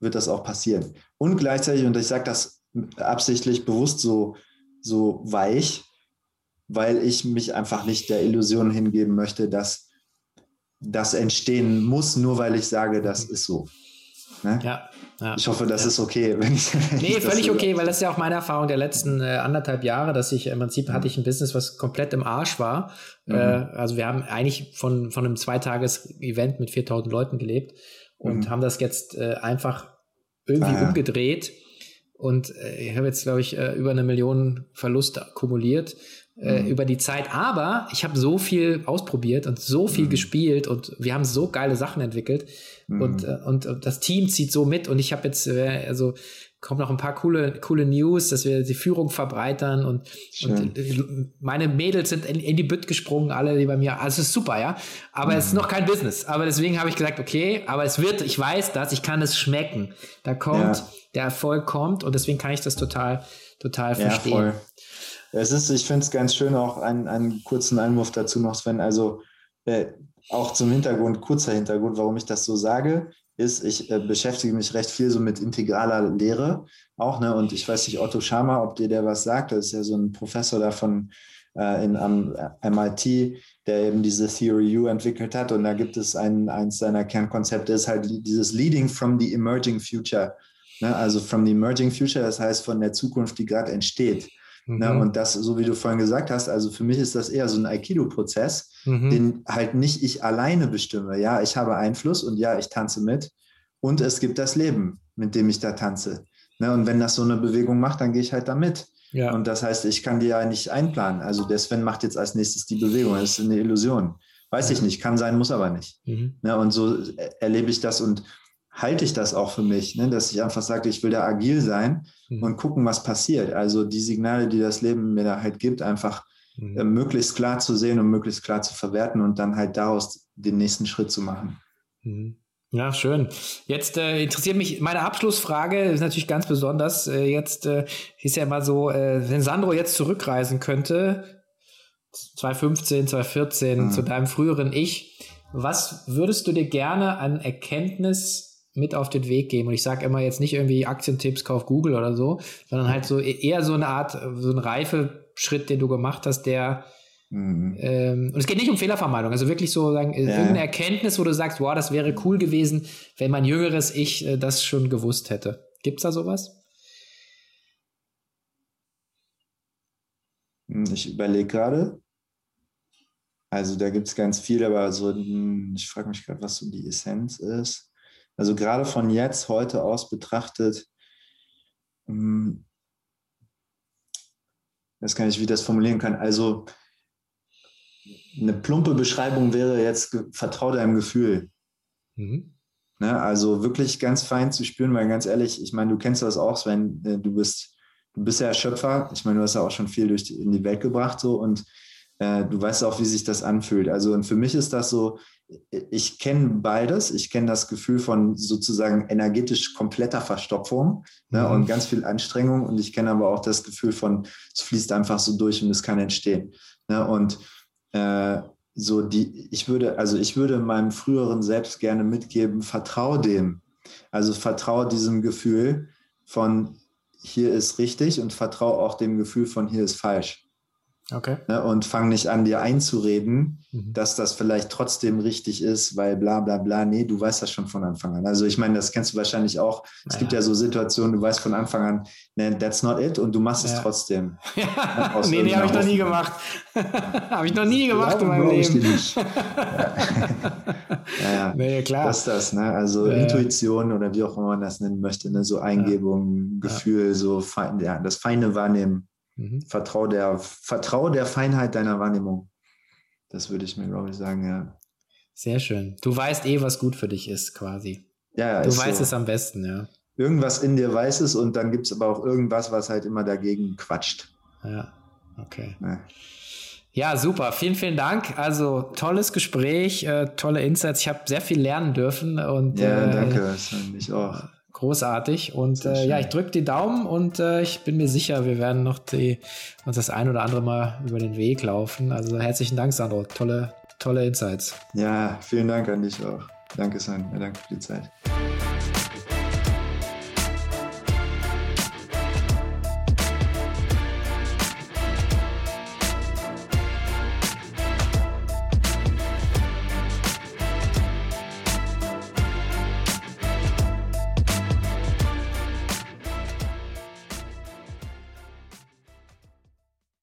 wird das auch passieren. Und gleichzeitig, und ich sage das absichtlich bewusst so, so weich, weil ich mich einfach nicht der Illusion hingeben möchte, dass das entstehen muss, nur weil ich sage, das ist so. Ne? Ja, ja, ich hoffe, das ja. ist okay. Wenn ich, wenn nee, völlig okay, weil das ist ja auch meine Erfahrung der letzten äh, anderthalb Jahre, dass ich im Prinzip hatte ich ein Business, was komplett im Arsch war. Mhm. Äh, also wir haben eigentlich von, von einem Zweitages-Event mit 4000 Leuten gelebt und mhm. haben das jetzt äh, einfach irgendwie ah, umgedreht. Und äh, ich habe jetzt, glaube ich, äh, über eine Million Verluste akkumuliert äh, mhm. über die Zeit. Aber ich habe so viel ausprobiert und so viel mhm. gespielt und wir haben so geile Sachen entwickelt mhm. und, äh, und äh, das Team zieht so mit und ich habe jetzt, äh, also kommen noch ein paar coole, coole News, dass wir die Führung verbreitern und, und meine Mädels sind in, in, die Bütt gesprungen, alle, die bei mir, also es ist super, ja, aber mhm. es ist mhm. noch kein Business, aber deswegen habe ich gesagt, okay, aber es wird, ich weiß das, ich kann es schmecken, da kommt, ja. der Erfolg kommt und deswegen kann ich das total, total verstehen. Ja, voll. Es ist, ich finde es ganz schön, auch einen, einen kurzen Einwurf dazu noch, Sven. Also äh, auch zum Hintergrund, kurzer Hintergrund, warum ich das so sage, ist, ich äh, beschäftige mich recht viel so mit integraler Lehre auch, ne? Und ich weiß nicht, Otto Schama, ob dir der was sagt, das ist ja so ein Professor davon äh, in, am MIT, der eben diese Theory U entwickelt hat. Und da gibt es ein, eins seiner Kernkonzepte, ist halt dieses Leading from the emerging future. Ne? Also from the emerging future, das heißt von der Zukunft, die gerade entsteht. Ne, mhm. Ne? Und das, so wie du vorhin gesagt hast, also für mich ist das eher so ein Aikido-Prozess, mhm. den halt nicht ich alleine bestimme. Ja, ich habe Einfluss und ja, ich tanze mit. Und es gibt das Leben, mit dem ich da tanze. Ne? Und wenn das so eine Bewegung macht, dann gehe ich halt da mit. Ja. Und das heißt, ich kann die ja nicht einplanen. Also der Sven macht jetzt als nächstes die Bewegung. Das ist eine Illusion. Weiß ich nicht, kann sein, muss aber nicht. Mhm. Ne? Und so erlebe ich das und halte ich das auch für mich, ne? dass ich einfach sage, ich will da agil sein mhm. und gucken, was passiert. Also die Signale, die das Leben mir da halt gibt, einfach mhm. äh, möglichst klar zu sehen und möglichst klar zu verwerten und dann halt daraus den nächsten Schritt zu machen. Mhm. Ja, schön. Jetzt äh, interessiert mich meine Abschlussfrage, ist natürlich ganz besonders. Äh, jetzt äh, ist ja mal so, äh, wenn Sandro jetzt zurückreisen könnte, 2015, 2014, mhm. zu deinem früheren Ich, was würdest du dir gerne an Erkenntnis mit auf den Weg geben. Und ich sage immer jetzt nicht irgendwie Aktientipps, kauf Google oder so, sondern halt so eher so eine Art, so ein reife Schritt, den du gemacht hast, der mhm. ähm, und es geht nicht um Fehlervermeidung, also wirklich so sagen, ja. irgendeine Erkenntnis, wo du sagst, wow, das wäre cool gewesen, wenn mein jüngeres Ich äh, das schon gewusst hätte. Gibt's da sowas? Hm, ich überlege gerade. Also da gibt es ganz viel, aber so, hm, ich frage mich gerade, was so die Essenz ist. Also gerade von jetzt, heute aus betrachtet, hm, das kann ich, wie das formulieren kann. Also eine plumpe Beschreibung wäre jetzt, vertrau deinem Gefühl. Mhm. Ne, also wirklich ganz fein zu spüren, weil ganz ehrlich, ich meine, du kennst das auch, wenn äh, du bist, du bist ja Schöpfer. Ich meine, du hast ja auch schon viel durch die, in die Welt gebracht so und äh, du weißt auch, wie sich das anfühlt. Also und für mich ist das so, ich kenne beides. Ich kenne das Gefühl von sozusagen energetisch kompletter Verstopfung ne, mhm. und ganz viel Anstrengung. Und ich kenne aber auch das Gefühl von, es fließt einfach so durch und es kann entstehen. Ne, und äh, so die, ich würde, also ich würde meinem früheren Selbst gerne mitgeben, vertrau dem. Also vertraue diesem Gefühl von hier ist richtig und vertraue auch dem Gefühl von hier ist falsch. Okay. Ne, und fang nicht an, dir einzureden, mhm. dass das vielleicht trotzdem richtig ist, weil bla bla bla. Nee, du weißt das schon von Anfang an. Also ich meine, das kennst du wahrscheinlich auch. Es gibt ja so Situationen, du weißt von Anfang an, nee, that's not it und du machst ja. es trotzdem. Ja. nee, nee, habe ich noch nie gemacht. habe ich noch nie gemacht in meinem Leben. Ich ja. ja, nee, klar. Das ist das, ne? Also Intuition oder wie auch immer man das nennen möchte, ne? So Eingebung, Gefühl, so fein, ja, das feine Wahrnehmen. Mhm. Vertrau, der, vertrau der Feinheit deiner Wahrnehmung. Das würde ich mir, glaube ich, sagen, ja. Sehr schön. Du weißt eh, was gut für dich ist, quasi. Ja, ja. Du weißt so. es am besten, ja. Irgendwas in dir weiß es und dann gibt es aber auch irgendwas, was halt immer dagegen quatscht. Ja, okay. Ja. Ja, super. Vielen, vielen Dank. Also tolles Gespräch, äh, tolle Insights. Ich habe sehr viel lernen dürfen und ja, äh, danke. Ich auch. Großartig. Und äh, ja, ich drücke die Daumen und äh, ich bin mir sicher, wir werden noch die, uns das ein oder andere Mal über den Weg laufen. Also herzlichen Dank, Sandro. Tolle, tolle Insights. Ja, vielen Dank an dich auch. Danke, Sandro. Danke für die Zeit.